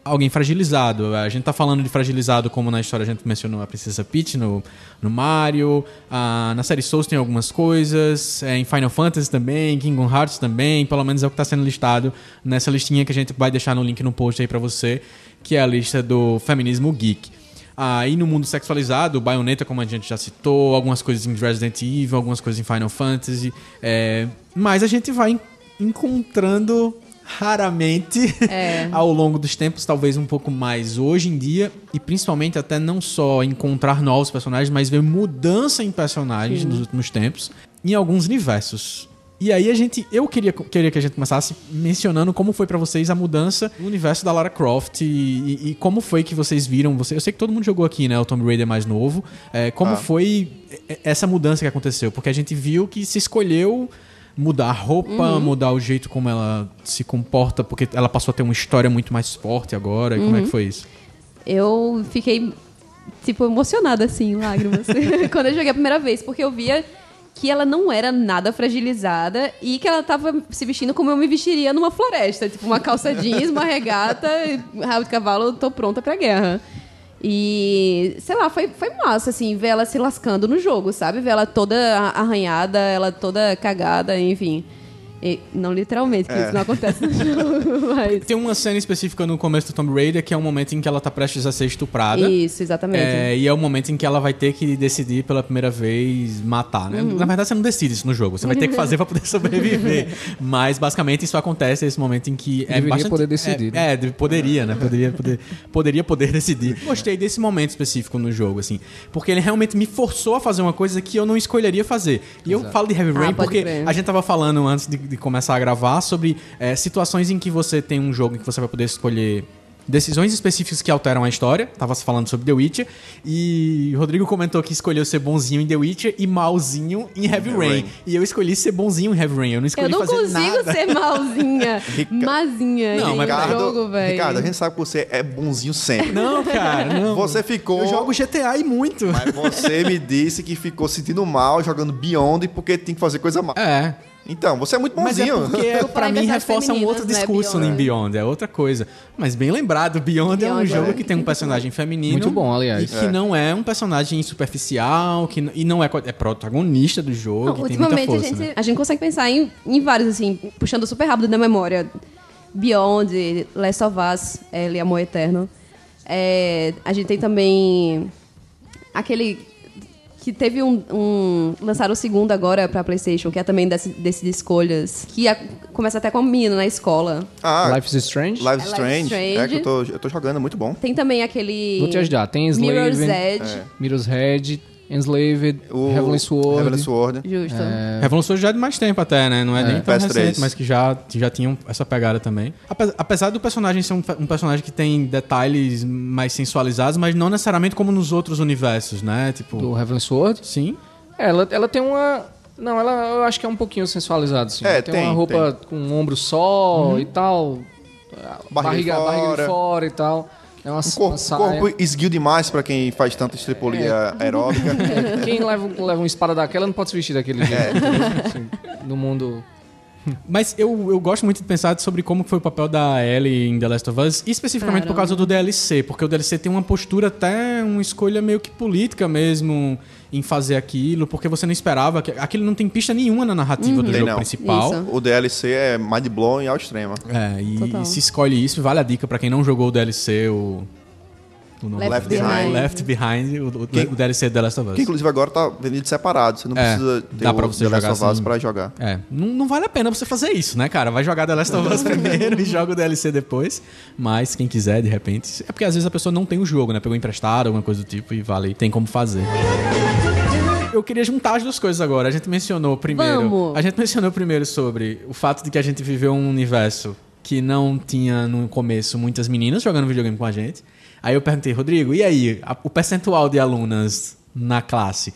Speaker 3: alguém fragilizado. A gente tá falando de fragilizado como na história a gente mencionou a Princesa Peach no, no Mario, ah, na série Souls tem algumas coisas, é, em Final Fantasy também, Kingdom Hearts também, pelo menos é o que tá sendo listado nessa listinha que a gente vai deixar no link no post aí pra você, que é a lista do feminismo geek. Aí no mundo sexualizado, Bayonetta, como a gente já citou, algumas coisas em Resident Evil, algumas coisas em Final Fantasy, é, mas a gente vai en- encontrando raramente
Speaker 5: É.
Speaker 3: ao longo dos tempos, talvez um pouco mais hoje em dia, e principalmente até não só encontrar novos personagens, mas ver mudança em personagens nos últimos tempos, em alguns universos. E aí a gente, eu queria, queria que a gente começasse mencionando como foi pra vocês a mudança no universo da Lara Croft e, e- e como foi que vocês viram, você, eu sei que todo mundo jogou aqui, né, o Tomb Raider mais novo, é, como
Speaker 4: Ah.
Speaker 3: foi essa mudança que aconteceu, porque a gente viu que se escolheu mudar a roupa, mudar o jeito como ela se comporta, porque ela passou a ter uma história muito mais forte agora. E como é que foi isso?
Speaker 5: Eu fiquei, tipo, emocionada, assim, lágrimas, quando eu joguei a primeira vez, porque eu via que ela não era nada fragilizada e que ela tava se vestindo como eu me vestiria numa floresta. Tipo, uma calça jeans, uma regata, rabo de cavalo, tô pronta pra guerra. E, sei lá, foi, foi massa, assim, ver ela se lascando no jogo, sabe? Ver ela toda arranhada, ela toda cagada, enfim. E- não literalmente, que isso não acontece no jogo, mas...
Speaker 3: Tem uma cena específica no começo do Tomb Raider que é o momento em que ela tá prestes a ser estuprada.
Speaker 5: Isso, exatamente.
Speaker 3: É, e é o momento em que ela vai ter que decidir pela primeira vez matar, né?
Speaker 5: Uhum.
Speaker 3: Na verdade, você não decide isso no jogo. Você vai ter que fazer pra poder sobreviver. Mas, basicamente, isso acontece nesse momento em que... É
Speaker 6: Deveria
Speaker 3: bastante,
Speaker 6: poder decidir,
Speaker 3: É, é, de- poderia, né? Poderia poder, poderia poder decidir. Gostei desse momento específico no jogo, assim. Porque ele realmente me forçou a fazer uma coisa que eu não escolheria fazer. E eu falo de Heavy Rain
Speaker 5: Ah,
Speaker 3: porque
Speaker 5: crer.
Speaker 3: a gente tava falando antes de, de começar a gravar sobre é, situações em que você tem um jogo em que você vai poder escolher decisões específicas que alteram a história. Tava falando sobre The Witcher. E o Rodrigo comentou que escolheu ser bonzinho em The Witcher e malzinho em Heavy Rain.
Speaker 4: Rain.
Speaker 3: E eu escolhi ser bonzinho em Heavy Rain. Eu não
Speaker 5: Eu
Speaker 3: escolhi
Speaker 5: não
Speaker 3: fazer
Speaker 5: consigo
Speaker 3: nada.
Speaker 5: ser malzinha, mazinha
Speaker 3: Não,
Speaker 5: em
Speaker 3: mas
Speaker 5: um jogo, velho.
Speaker 4: Ricardo, a gente sabe que você é bonzinho sempre.
Speaker 3: Não, cara, não.
Speaker 4: Você ficou.
Speaker 3: Eu jogo GTA e muito.
Speaker 4: Mas você me disse que ficou sentindo mal jogando Beyond porque tinha que fazer coisa mal.
Speaker 3: É.
Speaker 4: Então, você é muito
Speaker 3: Mas é
Speaker 4: bonzinho.
Speaker 3: porque, pra mim, reforça um outro
Speaker 5: né,
Speaker 3: discurso
Speaker 5: Beyond.
Speaker 3: em Beyond. É outra coisa. Mas bem lembrado, Beyond, é um
Speaker 5: Beyond,
Speaker 3: jogo
Speaker 5: é.
Speaker 3: que tem um personagem feminino.
Speaker 6: Muito bom, aliás.
Speaker 3: E que não é um personagem superficial, que e não é, é protagonista do jogo,
Speaker 5: Não,
Speaker 3: que tem muita
Speaker 5: ultimamente
Speaker 3: força.
Speaker 5: a, gente,
Speaker 3: né?
Speaker 5: a gente consegue pensar em, em vários, assim, puxando super rápido na memória. Beyond, Last of Us, Ela e Amor Eterno. É, a gente tem também aquele que teve um, um lançaram o segundo agora pra PlayStation, que é também desse, desse de escolhas, que a- começa até com a menina na escola.
Speaker 4: Ah,
Speaker 6: Life is Strange?
Speaker 4: Life is
Speaker 5: É Life is
Speaker 4: Strange.
Speaker 5: Strange.
Speaker 4: É que eu tô, eu tô jogando, é muito bom.
Speaker 5: Tem também aquele
Speaker 6: Vou te ajudar. Tem
Speaker 5: Mirror's
Speaker 6: Enslaved,
Speaker 5: Edge,
Speaker 6: Mirror's Head, Enslaved,
Speaker 4: O
Speaker 6: Heavenly Sword.
Speaker 4: Heavenly Sword.
Speaker 5: justo.
Speaker 3: Revolução já é de mais tempo até, né? Não é, nem tão
Speaker 4: PS3.
Speaker 3: recente, mas que já, já tinham essa pegada também. Ape- Apesar do personagem ser um, um personagem que tem detalhes mais sensualizados, mas não necessariamente como nos outros universos, né? Tipo,
Speaker 6: Do Heavenly Sword.
Speaker 3: sim.
Speaker 6: É, Ela, ela tem uma... Não, ela eu acho que é um pouquinho sensualizado, sim.
Speaker 4: É,
Speaker 6: tem,
Speaker 4: tem,
Speaker 6: uma roupa com um ombro só e tal.
Speaker 4: Barriga de
Speaker 6: barriga de
Speaker 4: fora.
Speaker 6: fora e tal. É uma,
Speaker 4: Um corpo,
Speaker 6: uma
Speaker 4: corpo esguio demais pra quem faz tanta estripolia aeróbica.
Speaker 6: Quem leva, leva uma espada daquela não pode se vestir daquele jeito. entendeu? Assim, no mundo...
Speaker 3: Mas eu, eu gosto muito de pensar sobre como foi o papel da Ellie em The Last of Us, especificamente por causa do DLC, porque o DLC tem uma postura até uma escolha meio que política mesmo em fazer aquilo, porque você não esperava que aquilo não tem pista nenhuma na narrativa do
Speaker 4: Tem
Speaker 3: jogo
Speaker 4: não.
Speaker 3: principal.
Speaker 5: Isso.
Speaker 4: o DLC é mind blowing ao extremo.
Speaker 3: É, e
Speaker 5: Total.
Speaker 3: se escolhe isso, vale a dica pra quem não jogou o DLC, o. o nome
Speaker 5: Left
Speaker 3: do-
Speaker 4: Behind.
Speaker 3: Left Behind, o, o-
Speaker 4: Quem-
Speaker 3: o DLC de The Last of Us.
Speaker 4: Que inclusive agora tá vendido separado. Você não
Speaker 3: É,
Speaker 4: precisa ter
Speaker 3: dá
Speaker 4: o
Speaker 3: pra você
Speaker 4: The Last
Speaker 3: jogar
Speaker 4: of Us
Speaker 3: assim.
Speaker 4: pra jogar.
Speaker 3: É, não, não vale a pena você fazer isso, né, cara? Vai jogar The Last of Us primeiro e joga o DLC depois. Mas quem quiser, de repente. É porque às vezes a pessoa não tem o jogo, né? Pegou emprestado, alguma coisa do tipo, e vale, tem como fazer. Eu queria juntar as duas coisas agora. A gente mencionou primeiro.
Speaker 5: Vamos.
Speaker 3: A gente mencionou primeiro sobre o fato de que a gente viveu um universo que não tinha no começo muitas meninas jogando videogame com a gente. Aí eu perguntei, Rodrigo, e aí, a- o percentual de alunas na classe?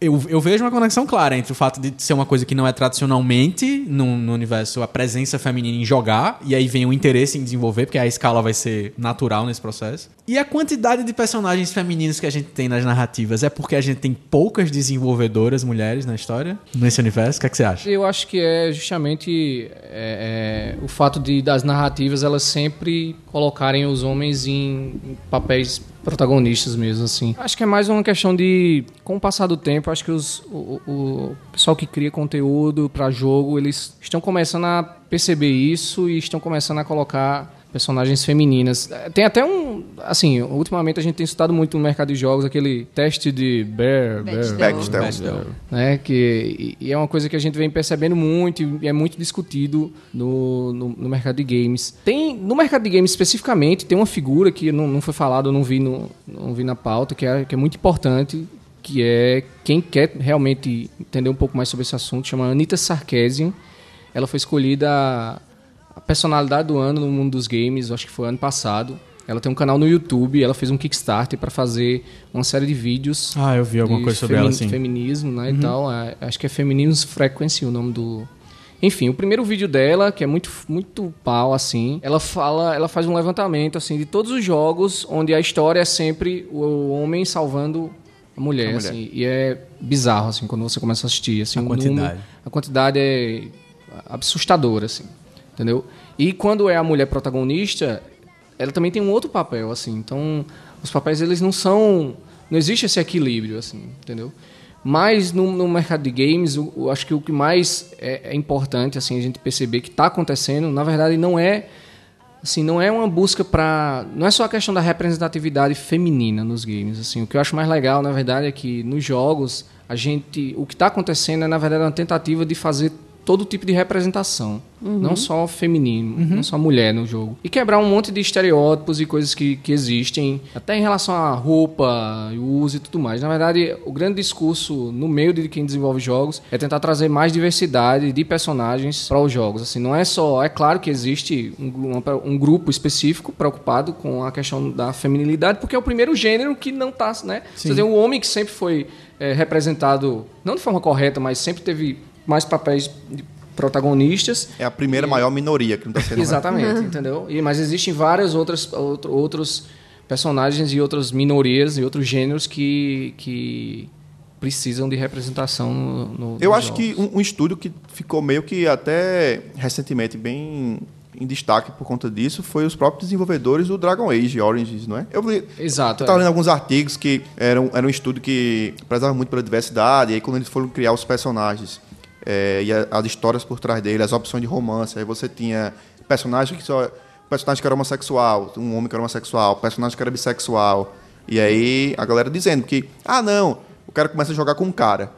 Speaker 3: Eu, eu vejo uma conexão clara entre o fato de ser uma coisa que não é tradicionalmente no, no universo a presença feminina em jogar, e aí vem o interesse em desenvolver, porque a escala vai ser natural nesse processo. E a quantidade de personagens femininos que a gente tem nas narrativas é porque a gente tem poucas desenvolvedoras mulheres na história, nesse universo? O que, é que você acha?
Speaker 6: Eu acho que é justamente é, é, o fato de das narrativas elas sempre colocarem os homens em, em papéis protagonistas mesmo, assim. Acho que é mais uma questão de, com o passar do tempo, acho que os, o, o- pessoal que cria conteúdo para jogo, eles estão começando a perceber isso e estão começando a colocar personagens femininas. Tem até um, assim, ultimamente a gente tem estudado muito no mercado de jogos aquele teste de Bear, Bear,
Speaker 5: Bechdel.
Speaker 4: Bechdel.
Speaker 6: né? Que, e e é uma coisa que a gente vem percebendo muito e é muito discutido no, no, no mercado de games. Tem, no mercado de games especificamente, tem uma figura que não, não foi falado, eu não vi, no, não vi na pauta, que é, que é muito importante, que é quem quer realmente entender um pouco mais sobre esse assunto, chama Anita Sarkeesian. Ela foi escolhida a, personalidade do ano no mundo dos games, acho que foi ano passado. Ela tem um canal no YouTube, ela fez um Kickstarter para fazer uma série de vídeos
Speaker 3: Ah, eu vi alguma coisa sobre ela, sim.
Speaker 6: Feminismo, né, e tal. É, acho que é Feminismo Frequency o nome do... Enfim, o primeiro vídeo dela, que é muito, muito pau, assim, ela fala, ela faz um levantamento, assim, de todos os jogos onde a história é sempre o homem salvando a mulher,
Speaker 4: A mulher.
Speaker 6: assim, e é bizarro, assim, quando você começa a assistir, assim,
Speaker 3: A quantidade.
Speaker 6: número- a quantidade é assustadora, assim, entendeu? E quando é a mulher protagonista, ela também tem um outro papel, assim. Então, os papéis eles não são, não existe esse equilíbrio, assim, entendeu? Mas no, no mercado de games, eu, eu acho que o que mais é, é importante, assim, a gente perceber que está acontecendo, na verdade, não é assim, não é uma busca para, não é só a questão da representatividade feminina nos games, assim. O que eu acho mais legal, na verdade, é que nos jogos a gente, o que está acontecendo é na verdade uma tentativa de fazer todo tipo de representação, não só feminino, não só mulher no jogo. E quebrar um monte de estereótipos e coisas que, que existem, até em relação à roupa, o uso e tudo mais. Na verdade, o grande discurso no meio de quem desenvolve jogos é tentar trazer mais diversidade de personagens para os jogos. Assim, não é só, é claro que existe um, um grupo específico preocupado com a questão da feminilidade, porque é o primeiro gênero que não está, né? Você tem o homem que sempre foi é, representado, não de forma correta, mas sempre teve mais papéis de protagonistas.
Speaker 4: É a primeira maior minoria que não está sendo
Speaker 6: Exatamente, entendeu? E, mas existem várias outras outro- outros personagens e outras minorias e outros gêneros que, que precisam de representação no, no
Speaker 4: Eu acho
Speaker 6: jogos.
Speaker 4: que um, um estudo que ficou meio que até recentemente bem em destaque por conta disso foi os próprios desenvolvedores do Dragon Age Origins, não é? Eu li-
Speaker 6: Exato.
Speaker 4: Estava
Speaker 6: é.
Speaker 4: lendo alguns artigos que eram era um estudo que prezava muito pela diversidade, e aí quando eles foram criar os personagens é, e a- as histórias por trás dele, as opções de romance, aí você tinha personagens que só personagem que era homossexual, um homem que era homossexual, personagem que era bissexual. E aí a galera dizendo que, ah, não, o cara começa a jogar com um cara.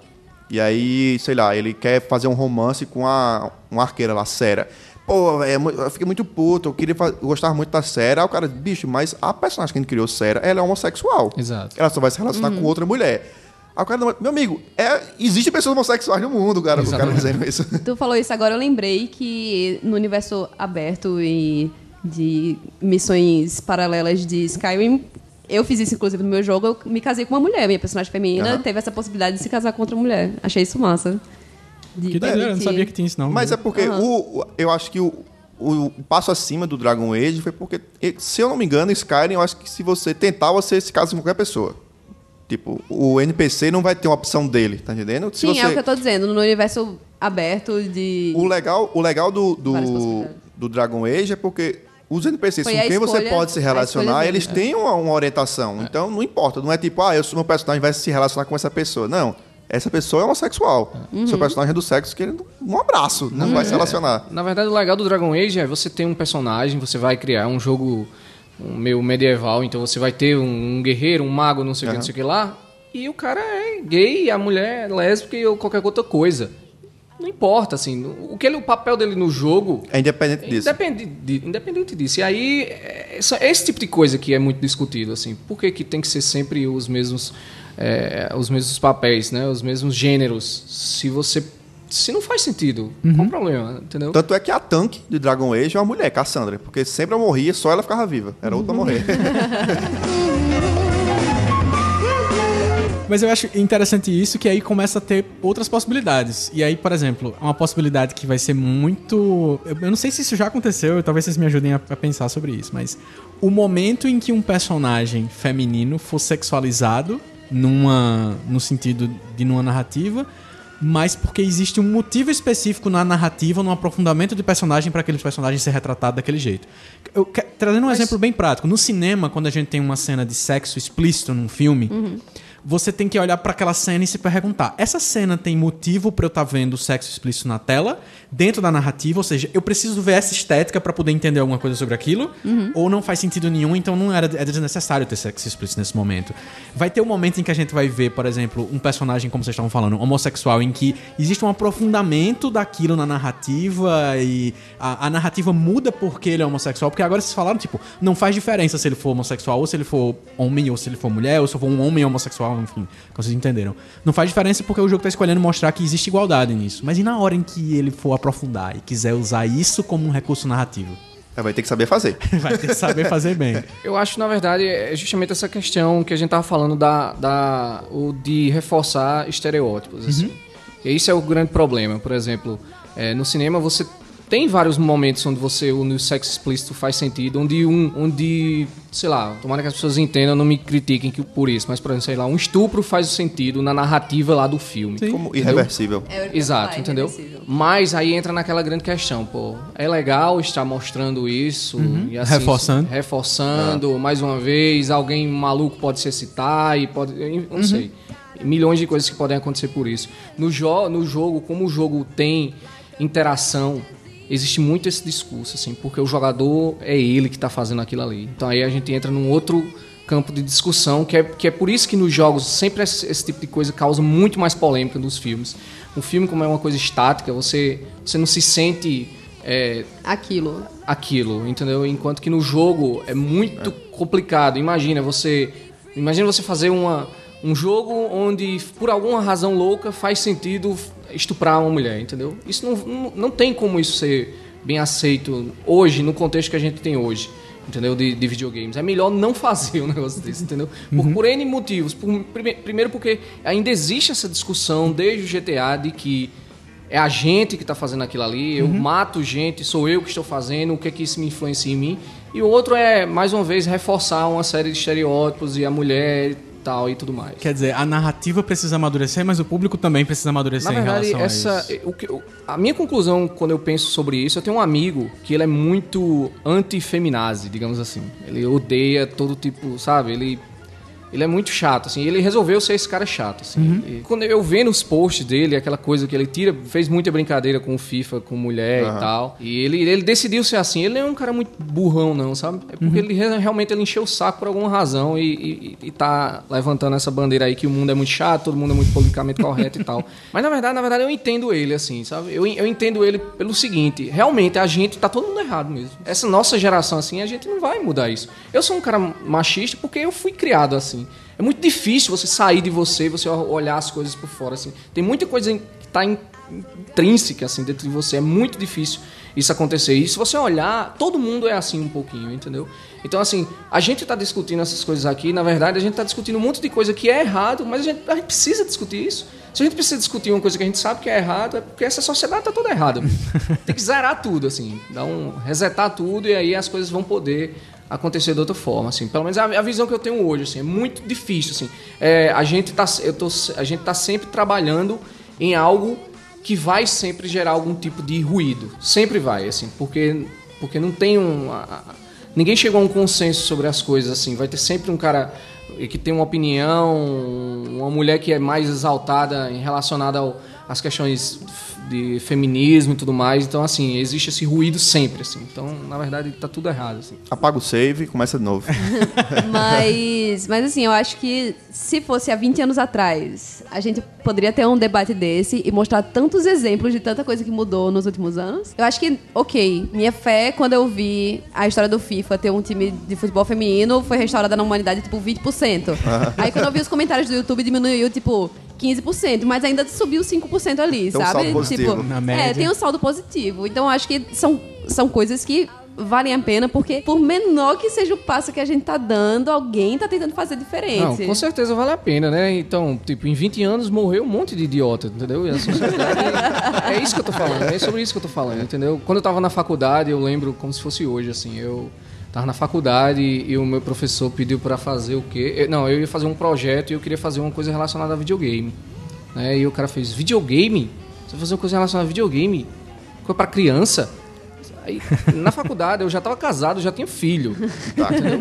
Speaker 4: E aí, sei lá, ele quer fazer um romance com a, uma arqueira lá, Sera. Pô, é, eu fiquei muito puto, eu queria eu gostava muito da Sera. Aí o cara, bicho, mas a personagem que a gente criou, Sera, ela é homossexual.
Speaker 6: Exato.
Speaker 4: Ela só vai se relacionar com outra mulher. Aí o cara, não, meu amigo, é, existem pessoas homossexuais no mundo, cara. O cara dizendo isso.
Speaker 5: Tu falou isso agora, eu lembrei que no universo aberto e de missões paralelas de Skyrim, eu fiz isso inclusive no meu jogo, eu me casei com uma mulher, minha personagem feminina
Speaker 4: Aham.
Speaker 5: teve essa possibilidade de se casar com outra mulher. Achei isso massa. De
Speaker 3: Que doideira, eu não sabia que tinha isso não.
Speaker 4: Mas é porque o, o- eu acho que o, o, passo acima do Dragon Age foi porque, se eu não me engano, Skyrim, eu acho que se você tentar, você se casa com qualquer pessoa. Tipo, o NPC não vai ter uma opção dele, tá entendendo? Se
Speaker 5: Sim,
Speaker 4: você-
Speaker 5: é o que eu tô dizendo, no universo aberto de...
Speaker 4: o legal, o legal do, do, do Dragon Age é porque os NPCs
Speaker 5: Foi
Speaker 4: com quem você
Speaker 5: escolha-
Speaker 4: pode se relacionar, eles
Speaker 5: dele.
Speaker 4: têm uma, uma orientação. Então não importa, não é tipo, ah, eu sou meu personagem vai se relacionar com essa pessoa. Não. Essa pessoa é homossexual.
Speaker 5: Uhum.
Speaker 4: Seu personagem é do sexo que ele um abraço, não vai se relacionar.
Speaker 6: Na verdade, o legal do Dragon Age é você ter um personagem, você vai criar um jogo meio medieval, então você vai ter um, um guerreiro, um mago, não sei o que, não sei o que lá, e o cara é gay, a mulher é lésbica ou qualquer outra coisa. Não importa, assim, o, que ele, o papel dele no jogo
Speaker 4: É independente disso.
Speaker 6: Independente, de- independente disso. E aí, é, essa- esse tipo de coisa que é muito discutido, assim. Por que, que tem que ser sempre os mesmos, é, os mesmos papéis, né? Os mesmos gêneros? Se você... Se não faz sentido, qual o problema, entendeu?
Speaker 4: Tanto é que a tanque de Dragon Age é uma mulher, Cassandra. Porque sempre eu morria, só ela ficava viva. Era outra a morrer.
Speaker 3: Mas eu acho interessante isso, que aí começa a ter outras possibilidades. E aí, por exemplo, uma possibilidade que vai ser muito. Eu não sei se isso já aconteceu, talvez vocês me ajudem a, a pensar sobre isso, mas o momento em que um personagem feminino for sexualizado numa. no sentido de numa narrativa. Mas porque existe um motivo específico na narrativa, no aprofundamento de personagem para aquele personagem ser retratado daquele jeito. Eu, trazendo um exemplo bem prático, no cinema, quando a gente tem uma cena de sexo explícito num filme, você tem que olhar para aquela cena e se perguntar: essa cena tem motivo para eu estar vendo sexo explícito na tela, dentro da narrativa? Ou seja, eu preciso ver essa estética para poder entender alguma coisa sobre aquilo? Ou não faz sentido nenhum, então não era é desnecessário ter sexo explícito nesse momento? Vai ter um momento em que a gente vai ver, por exemplo, um personagem, como vocês estavam falando, homossexual, em que existe um aprofundamento daquilo na narrativa e a, a narrativa muda porque ele é homossexual, porque agora vocês falaram, tipo, não faz diferença se ele for homossexual ou se ele for homem ou se ele for mulher ou se for um homem homossexual, enfim, como vocês entenderam. Não faz diferença porque o jogo tá escolhendo mostrar que existe igualdade nisso. Mas e na hora em que ele for aprofundar e quiser usar isso como um recurso narrativo?
Speaker 4: Ela vai ter que saber fazer.
Speaker 3: Vai ter que saber fazer bem.
Speaker 6: Eu acho, na verdade, é justamente essa questão que a gente tava falando da, da o de reforçar estereótipos. Assim. E isso é o grande problema. Por exemplo, é, no cinema você tem vários momentos onde você o sexo explícito faz sentido, onde um, onde, sei lá, tomara que as pessoas entendam, não me critiquem que- por isso, mas por exemplo, sei lá, um estupro faz sentido na narrativa lá do filme.
Speaker 4: Como irreversível.
Speaker 5: É,
Speaker 6: Exato,
Speaker 5: falar, é
Speaker 6: entendeu?
Speaker 5: irreversível.
Speaker 6: Mas aí entra naquela grande questão, pô. É legal estar mostrando isso e assim,
Speaker 3: Reforçando.
Speaker 6: reforçando mais uma vez. Alguém maluco pode se excitar e pode, não sei, milhões de coisas que podem acontecer por isso. No, jo no jogo, como o jogo tem interação, existe muito esse discurso, assim, porque o jogador é ele que está fazendo aquilo ali. Então aí a gente entra num outro campo de discussão, que é, que é por isso que nos jogos sempre esse, esse tipo de coisa causa muito mais polêmica nos filmes. O filme, como é uma coisa estática, você, você não se sente é,
Speaker 5: Aquilo.
Speaker 6: aquilo, entendeu? Enquanto que no jogo é muito complicado. Imagina você, imagina você fazer uma, um jogo onde por alguma razão louca faz sentido estuprar uma mulher, entendeu? Isso não, não, não tem como isso ser bem aceito hoje no contexto que a gente tem hoje. Entendeu? De, de videogames. É melhor não fazer um negócio desse, entendeu? Por, por N motivos. Por- prime- primeiro porque ainda existe essa discussão desde o GTA de que é a gente que está fazendo aquilo ali, eu mato gente, sou eu que estou fazendo, o que é que isso me influencia em mim. E o outro é, mais uma vez, reforçar uma série de estereótipos e a mulher tal e tudo mais.
Speaker 3: Quer dizer, a narrativa precisa amadurecer, mas o público também precisa amadurecer
Speaker 6: Na verdade,
Speaker 3: em relação
Speaker 6: essa,
Speaker 3: a isso.
Speaker 6: o que- a minha conclusão quando eu penso sobre isso, eu tenho um amigo que ele é muito anti-feminazi, digamos assim. Ele odeia todo tipo, sabe? Ele Ele é muito chato, assim. Ele resolveu ser esse cara chato, assim.
Speaker 3: Uhum.
Speaker 6: E quando eu vendo os posts dele, aquela coisa que ele tira, fez muita brincadeira com o FIFA, com mulher e tal. E ele, ele decidiu ser assim. Ele não é um cara muito burrão, não, sabe? É porque
Speaker 3: Uhum.
Speaker 6: ele re- realmente ele encheu o saco por alguma razão e, e, e tá levantando essa bandeira aí que o mundo é muito chato, todo mundo é muito politicamente correto e tal. Mas na verdade, na verdade, eu entendo ele, assim, sabe? Eu, eu entendo ele pelo seguinte: realmente a gente tá todo mundo errado mesmo. Essa nossa geração, assim, a gente não vai mudar isso. Eu sou um cara machista porque eu fui criado assim. É muito difícil você sair de você você olhar as coisas por fora, assim. Tem muita coisa que tá in- intrínseca, assim, dentro de você. É muito difícil isso acontecer. E se você olhar, todo mundo é assim um pouquinho, entendeu? Então, assim, a gente tá discutindo essas coisas aqui, na verdade, a gente tá discutindo um monte de coisa que é errado, mas a gente, a gente precisa discutir isso. Se a gente precisa discutir uma coisa que a gente sabe que é errado, é porque essa sociedade tá toda errada. Tem que zerar tudo, assim, dar um resetar tudo e aí as coisas vão poder acontecer de outra forma, assim. Pelo menos a, a visão que eu tenho hoje, assim, é muito difícil, assim. É, a gente tá, eu tô, a gente tá sempre trabalhando em algo que vai sempre gerar algum tipo de ruído, sempre vai, assim, porque porque não tem um a- ninguém chegou a um consenso sobre as coisas, assim. Vai ter sempre um cara que tem uma opinião, uma mulher que é mais exaltada em relacionada ao, às questões de feminismo e tudo mais. Então, assim, existe esse ruído sempre, assim. Então, na verdade, tá tudo errado, assim.
Speaker 4: Apaga o save e começa de novo.
Speaker 5: Mas, mas assim, eu acho que se fosse há 20 anos atrás, a gente poderia ter um debate desse e mostrar tantos exemplos de tanta coisa que mudou nos últimos anos. Eu acho que, ok, minha fé quando eu vi a história do FIFA ter um time de futebol feminino foi restaurada na humanidade tipo 20%. Aí quando eu vi os comentários do YouTube diminuiu tipo 15%, mas ainda subiu 5% ali,
Speaker 4: um
Speaker 5: sabe?
Speaker 4: saldo positivo.
Speaker 3: Na
Speaker 5: é,
Speaker 3: média.
Speaker 5: tem um saldo positivo. Então acho que são, são coisas que valem a pena, porque por menor que seja o passo que a gente tá dando, alguém tá tentando fazer diferente.
Speaker 6: Não, com certeza vale a pena, né? Então, tipo, em 20 anos morreu um monte de idiota, entendeu? E a sociedade. é isso que eu tô falando, é sobre isso que eu tô falando, entendeu? Quando eu tava na faculdade, eu lembro como se fosse hoje, assim, eu tava na faculdade e o meu professor pediu pra fazer o quê? Eu- não, eu ia fazer um projeto e eu queria fazer uma coisa relacionada a videogame. Né? E o cara fez: videogame? Você vai fazer uma coisa relacionada a videogame? Coisa pra criança? Aí, na faculdade, eu já tava casado, já tinha filho. entendeu?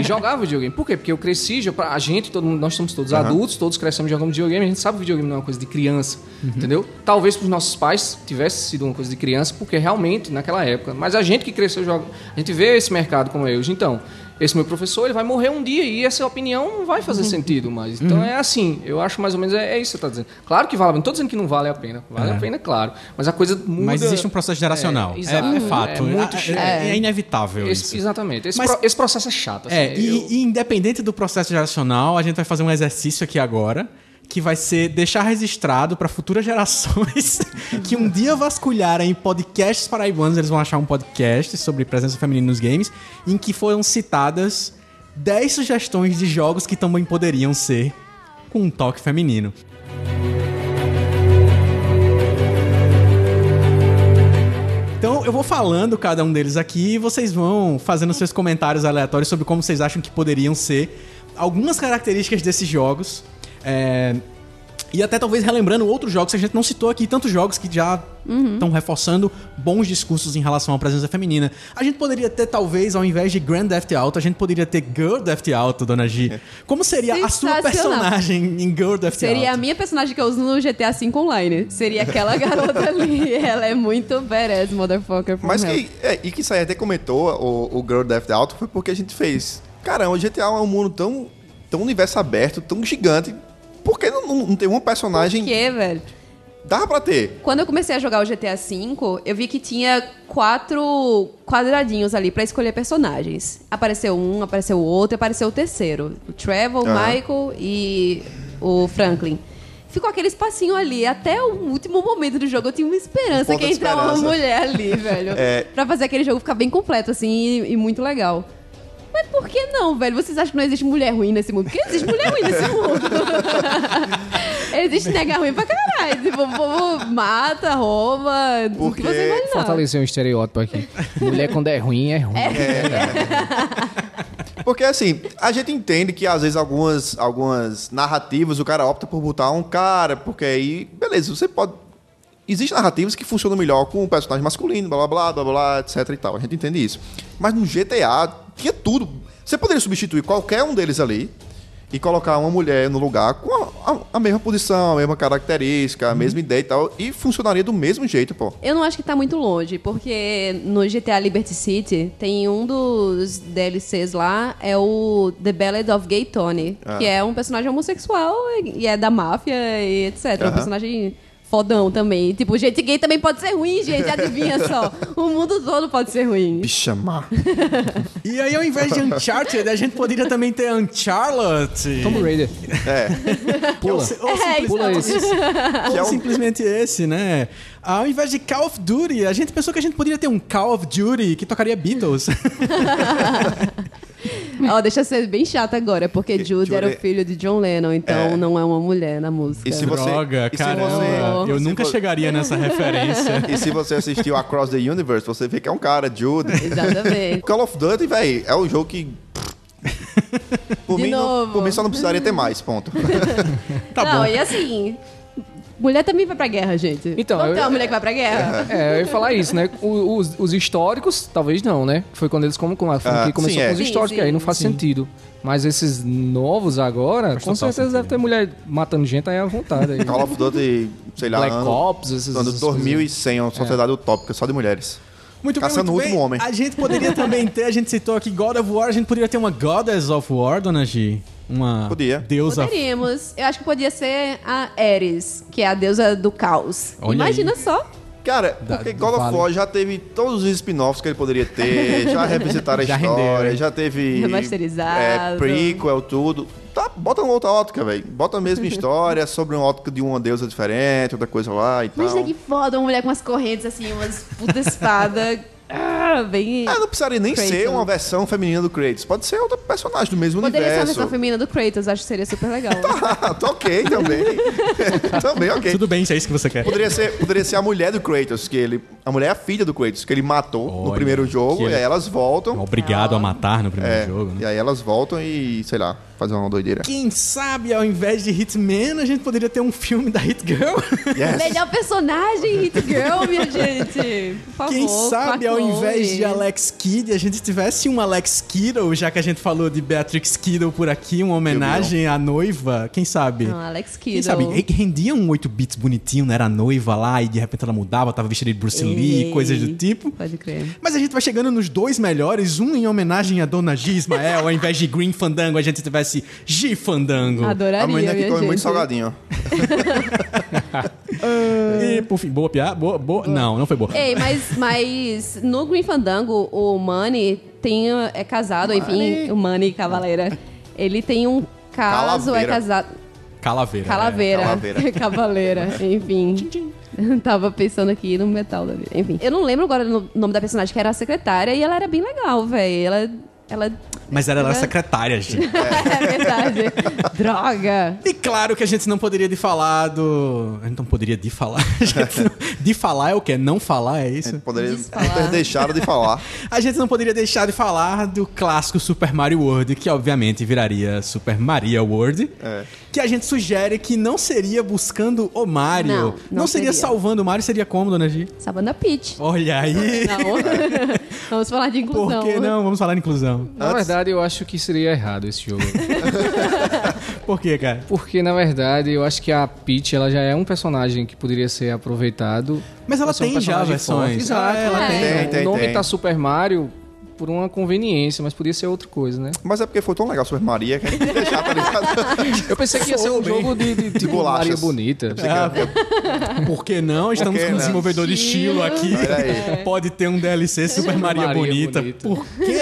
Speaker 6: E jogava videogame. Por quê? Porque eu cresci, já, a gente, todo mundo, nós somos todos adultos, todos crescemos jogando videogame, a gente sabe que videogame não é uma coisa de criança, entendeu? Talvez para os nossos pais tivesse sido uma coisa de criança, porque realmente, naquela época. Mas a gente que cresceu, joga, a gente vê esse mercado como é hoje. Então, esse meu professor, ele vai morrer um dia e essa opinião não vai fazer sentido mais. Então é assim, eu acho mais ou menos é, é isso que você está dizendo. Claro que vale, não estou dizendo que não vale a pena. Vale
Speaker 3: É.
Speaker 6: a pena, claro. Mas a coisa muda.
Speaker 3: Mas existe um processo geracional. É,
Speaker 6: exato.
Speaker 3: é fato.
Speaker 6: É muito
Speaker 3: é, é- é inevitável
Speaker 6: Esse-
Speaker 3: isso.
Speaker 6: exatamente. Esse,
Speaker 3: Mas-
Speaker 6: pro- esse processo é chato. assim,
Speaker 3: É, e,
Speaker 6: eu-
Speaker 3: e independente do processo geracional, a gente vai fazer um exercício aqui agora que vai ser deixar registrado para futuras gerações que um dia vasculharem podcasts paraibanos, eles vão achar um podcast sobre presença feminina nos games, em que foram citadas 10 sugestões de jogos que também poderiam ser com um toque feminino. Então eu vou falando cada um deles aqui e vocês vão fazendo seus comentários aleatórios sobre como vocês acham que poderiam ser algumas características desses jogos. É, E até talvez relembrando outros jogos que a gente não citou aqui, tantos jogos que já estão reforçando bons discursos em relação à presença feminina. A gente poderia ter, talvez, ao invés de Grand Theft Auto, a gente poderia ter Girl Theft Auto, Dona G. Como seria a sua personagem em Girl Theft
Speaker 5: Seria a
Speaker 3: Auto?
Speaker 5: minha personagem que eu uso no GTA V Online. Seria aquela garota ali. Ela é muito badass, motherfucker.
Speaker 4: Mas que, é, e que isso aí até comentou, o, o Girl Death Auto, foi porque a gente fez. Caramba, o GTA é um mundo tão, tão universo aberto, tão gigante. Por que não, não, tem uma personagem.
Speaker 5: Por quê, velho?
Speaker 4: Dava pra ter.
Speaker 5: Quando eu comecei a jogar o GTA V, eu vi que tinha quatro quadradinhos ali pra escolher personagens. Apareceu um, apareceu o outro, apareceu o terceiro. O Trevor, o
Speaker 4: Aham.
Speaker 5: Michael e o Franklin. Ficou aquele espacinho ali. Até o último momento do jogo eu tinha uma esperança
Speaker 4: Ponta
Speaker 5: que entrar uma mulher ali, velho.
Speaker 4: É.
Speaker 5: Pra fazer aquele jogo ficar bem completo, assim, e, e muito legal. Mas por que não, velho? Vocês acham que não existe mulher ruim nesse mundo? Porque existe mulher ruim nesse mundo. existe nega ruim pra caralho. Tipo, o povo mata, rouba, tudo que você imaginar.
Speaker 6: Fortalecer um estereótipo aqui. Mulher quando é ruim, é ruim.
Speaker 4: Porque assim, a gente entende que às vezes algumas, algumas narrativas o cara opta por botar um cara, porque aí, beleza, você pode. Existem narrativas que funcionam melhor com um personagem masculino, blá blá blá, blá blá, etc e tal. A gente entende isso. Mas no GTA tinha tudo. Você poderia substituir qualquer um deles ali e colocar uma mulher no lugar com a, a- a mesma posição, a mesma característica, a mesma ideia e tal, e funcionaria do mesmo jeito, pô.
Speaker 5: Eu não acho que tá muito longe, porque no GTA Liberty City tem um dos DLCs lá, é o The Ballad of Gay Tony,
Speaker 4: Ah.
Speaker 5: que é um personagem homossexual e é da máfia e etc. É um personagem fodão também. Tipo, gente gay também pode ser ruim, gente, adivinha só. O mundo todo pode ser ruim.
Speaker 4: Bicha má.
Speaker 3: E aí, ao invés de Uncharted, a gente poderia também ter Uncharlotte.
Speaker 6: Tomb Raider.
Speaker 4: É.
Speaker 3: Ou,
Speaker 6: Pula.
Speaker 3: si- ou
Speaker 5: É,
Speaker 3: simples-
Speaker 6: Pula esse.
Speaker 3: ou
Speaker 4: é o-
Speaker 3: simplesmente esse, né? Ao invés de Call of Duty, a gente pensou que a gente poderia ter um Call of Duty que tocaria Beatles.
Speaker 5: Ó, deixa eu ser bem chata agora, porque
Speaker 4: Que-
Speaker 5: Jude era o filho de John Lennon, então
Speaker 4: É.
Speaker 5: não é uma mulher na música.
Speaker 4: E se você-
Speaker 3: Droga,
Speaker 4: e se
Speaker 3: caramba.
Speaker 4: você-
Speaker 3: eu nunca
Speaker 4: vo-
Speaker 3: chegaria nessa referência.
Speaker 4: E se você assistiu Across the Universe, você vê que é um cara, Jude.
Speaker 5: Exatamente.
Speaker 4: Call of Duty, velho, é um jogo que. Por,
Speaker 5: De
Speaker 4: mim, não,
Speaker 5: novo.
Speaker 4: por mim só não precisaria ter mais, ponto.
Speaker 3: Tá
Speaker 5: não,
Speaker 3: bom.
Speaker 5: e assim, mulher também vai pra guerra, gente.
Speaker 6: Então,
Speaker 5: ter
Speaker 6: eu-
Speaker 5: uma mulher que vai pra guerra?
Speaker 6: É, eu ia falar isso, né? O- Os, os históricos, talvez não, né? Foi quando eles como, a franquia
Speaker 4: Ah,
Speaker 6: começou
Speaker 4: sim, é.
Speaker 6: com os
Speaker 5: Sim,
Speaker 6: históricos,
Speaker 5: sim.
Speaker 6: aí não faz sentido. Mas esses novos agora, com certeza
Speaker 3: sentido.
Speaker 6: deve ter mulher matando gente aí à vontade. Aí.
Speaker 4: Call of Duty, sei lá,
Speaker 6: Black
Speaker 4: ano,
Speaker 6: Ops, esses-
Speaker 4: ano
Speaker 6: essas
Speaker 4: 2100, uma sociedade utópica só de mulheres.
Speaker 3: Muito bem,
Speaker 4: Caçando
Speaker 3: muito
Speaker 4: o último
Speaker 3: bem.
Speaker 4: homem.
Speaker 3: A gente poderia também ter, a gente citou aqui God of War, a gente poderia ter uma Goddess of War, dona Gi? Uma
Speaker 4: Podia.
Speaker 3: deusa.
Speaker 5: Poderíamos. Eu acho que podia ser a Ares, que é a deusa do caos.
Speaker 3: Olha
Speaker 5: Imagina
Speaker 3: aí.
Speaker 5: só.
Speaker 4: Cara,
Speaker 3: Da-
Speaker 4: porque God of. War já teve todos os spin-offs que ele poderia ter, já revisitaram a
Speaker 3: Já
Speaker 4: história,
Speaker 3: rendeu,
Speaker 4: já teve.
Speaker 5: Remasterizado.
Speaker 4: É, prequel, tudo. Tá, bota uma outra ótica, velho. Bota a mesma história sobre uma ótica de uma deusa diferente, outra coisa lá e tal.
Speaker 5: Imagina que foda, uma mulher com umas correntes assim, umas puta espada. Ah, bem.
Speaker 4: Ah, não precisaria nem
Speaker 5: Kratos.
Speaker 4: ser uma versão feminina do Kratos. Pode ser outra personagem do mesmo
Speaker 5: Poderia ser a
Speaker 4: universo.
Speaker 5: versão feminina do Kratos, acho que seria super legal.
Speaker 4: Ah, tá ok também. também ok.
Speaker 3: Tudo bem, se é isso que você quer.
Speaker 4: Poderia ser, poderia ser a mulher do Kratos, que ele. A mulher é a filha do Kratos, que ele matou no
Speaker 3: Olha,
Speaker 4: primeiro jogo,
Speaker 3: que
Speaker 4: e aí elas voltam.
Speaker 3: Obrigado a matar no primeiro
Speaker 4: É,
Speaker 3: jogo, né?
Speaker 4: E aí elas voltam e, sei lá, fazem uma doideira.
Speaker 3: Quem sabe, ao invés de Hitman, a gente poderia ter um filme da Hit Girl?
Speaker 4: Yes.
Speaker 5: Melhor personagem, Hit Girl, minha gente. Por favor.
Speaker 3: Quem sabe, ao invés de Alex Kidd, a gente tivesse um Alex Kiddo, já que a gente falou de Beatrix Kiddo por aqui, uma homenagem à noiva. Quem sabe?
Speaker 5: Não, Alex
Speaker 3: Quem
Speaker 5: Kiddo.
Speaker 3: sabe? re- Rendia um 8 bits bonitinho, né? Era a noiva lá e de repente ela mudava, tava vestida de Bruce Lee,
Speaker 5: Ei.
Speaker 3: coisas do tipo.
Speaker 5: Pode crer.
Speaker 3: Mas a gente vai chegando nos dois melhores, um em homenagem a Dona G Ismael, ao invés de Green Fandango, a gente tivesse G Fandango.
Speaker 5: Adoraria,
Speaker 4: A menina que come
Speaker 5: gente.
Speaker 4: muito salgadinho.
Speaker 3: E, por fim, boa piada? Boa, boa. Não, não foi boa.
Speaker 5: Ei, mas, mas no Green Fandango, o Money tem, é casado, enfim, o Money Cavaleira. Ele tem um caso, é
Speaker 4: Calaveira.
Speaker 5: casado.
Speaker 3: Calaveira.
Speaker 5: Calaveira.
Speaker 4: Calaveira.
Speaker 5: Cavaleira, enfim. Tava pensando aqui no metal da vida. Enfim. Eu não lembro agora o nome da personagem, que era a secretária, e ela era bem legal, velho. Ela. Ela.
Speaker 3: Mas ela era
Speaker 5: Ela-
Speaker 3: secretária, gente.
Speaker 5: É verdade. Droga.
Speaker 3: E claro que a gente não poderia de falar do. A gente não poderia de falar. A gente não- De falar é o quê? Não falar, é isso?
Speaker 4: Poderia
Speaker 5: Desfalar.
Speaker 4: ter deixado de falar.
Speaker 3: A gente não poderia deixar de falar do clássico Super Mario World, que obviamente viraria Super Mario World.
Speaker 4: É.
Speaker 3: Que a gente sugere que não seria buscando o Mario.
Speaker 5: Não, não
Speaker 3: seria,
Speaker 5: seria.
Speaker 3: salvando o Mario, seria como, dona Gi?
Speaker 5: Sabana Peach.
Speaker 3: Olha aí.
Speaker 5: Não. Vamos falar de inclusão.
Speaker 3: Por que não? Vamos falar de inclusão.
Speaker 6: Na verdade, eu acho que seria errado esse jogo.
Speaker 3: Por quê, cara?
Speaker 6: Porque, na verdade, eu acho que a Peach ela já é um personagem que poderia ser aproveitado.
Speaker 3: Mas ela
Speaker 6: ser um
Speaker 3: tem já
Speaker 6: personagem
Speaker 3: versões.
Speaker 6: forte. Exato,
Speaker 3: Ah,
Speaker 6: ela
Speaker 5: é.
Speaker 6: tem.
Speaker 4: Tem, tem,
Speaker 6: o nome
Speaker 4: tem.
Speaker 6: tá Super Mario por uma conveniência, mas podia ser outra coisa, né?
Speaker 4: Mas é porque foi tão legal Super Maria que a gente ia deixar, tá ligado?
Speaker 6: Eu pensei que ia ser um jogo de, de, tipo
Speaker 4: bolachas.
Speaker 6: Maria Bonita.
Speaker 3: Ah, Por que não? Estamos
Speaker 4: que
Speaker 3: com um
Speaker 4: não?
Speaker 3: desenvolvedor de estilo aqui.
Speaker 4: Aí.
Speaker 3: Pode ter um DLC Super Maria,
Speaker 6: Maria
Speaker 3: Bonita.
Speaker 6: Bonita.
Speaker 3: Por que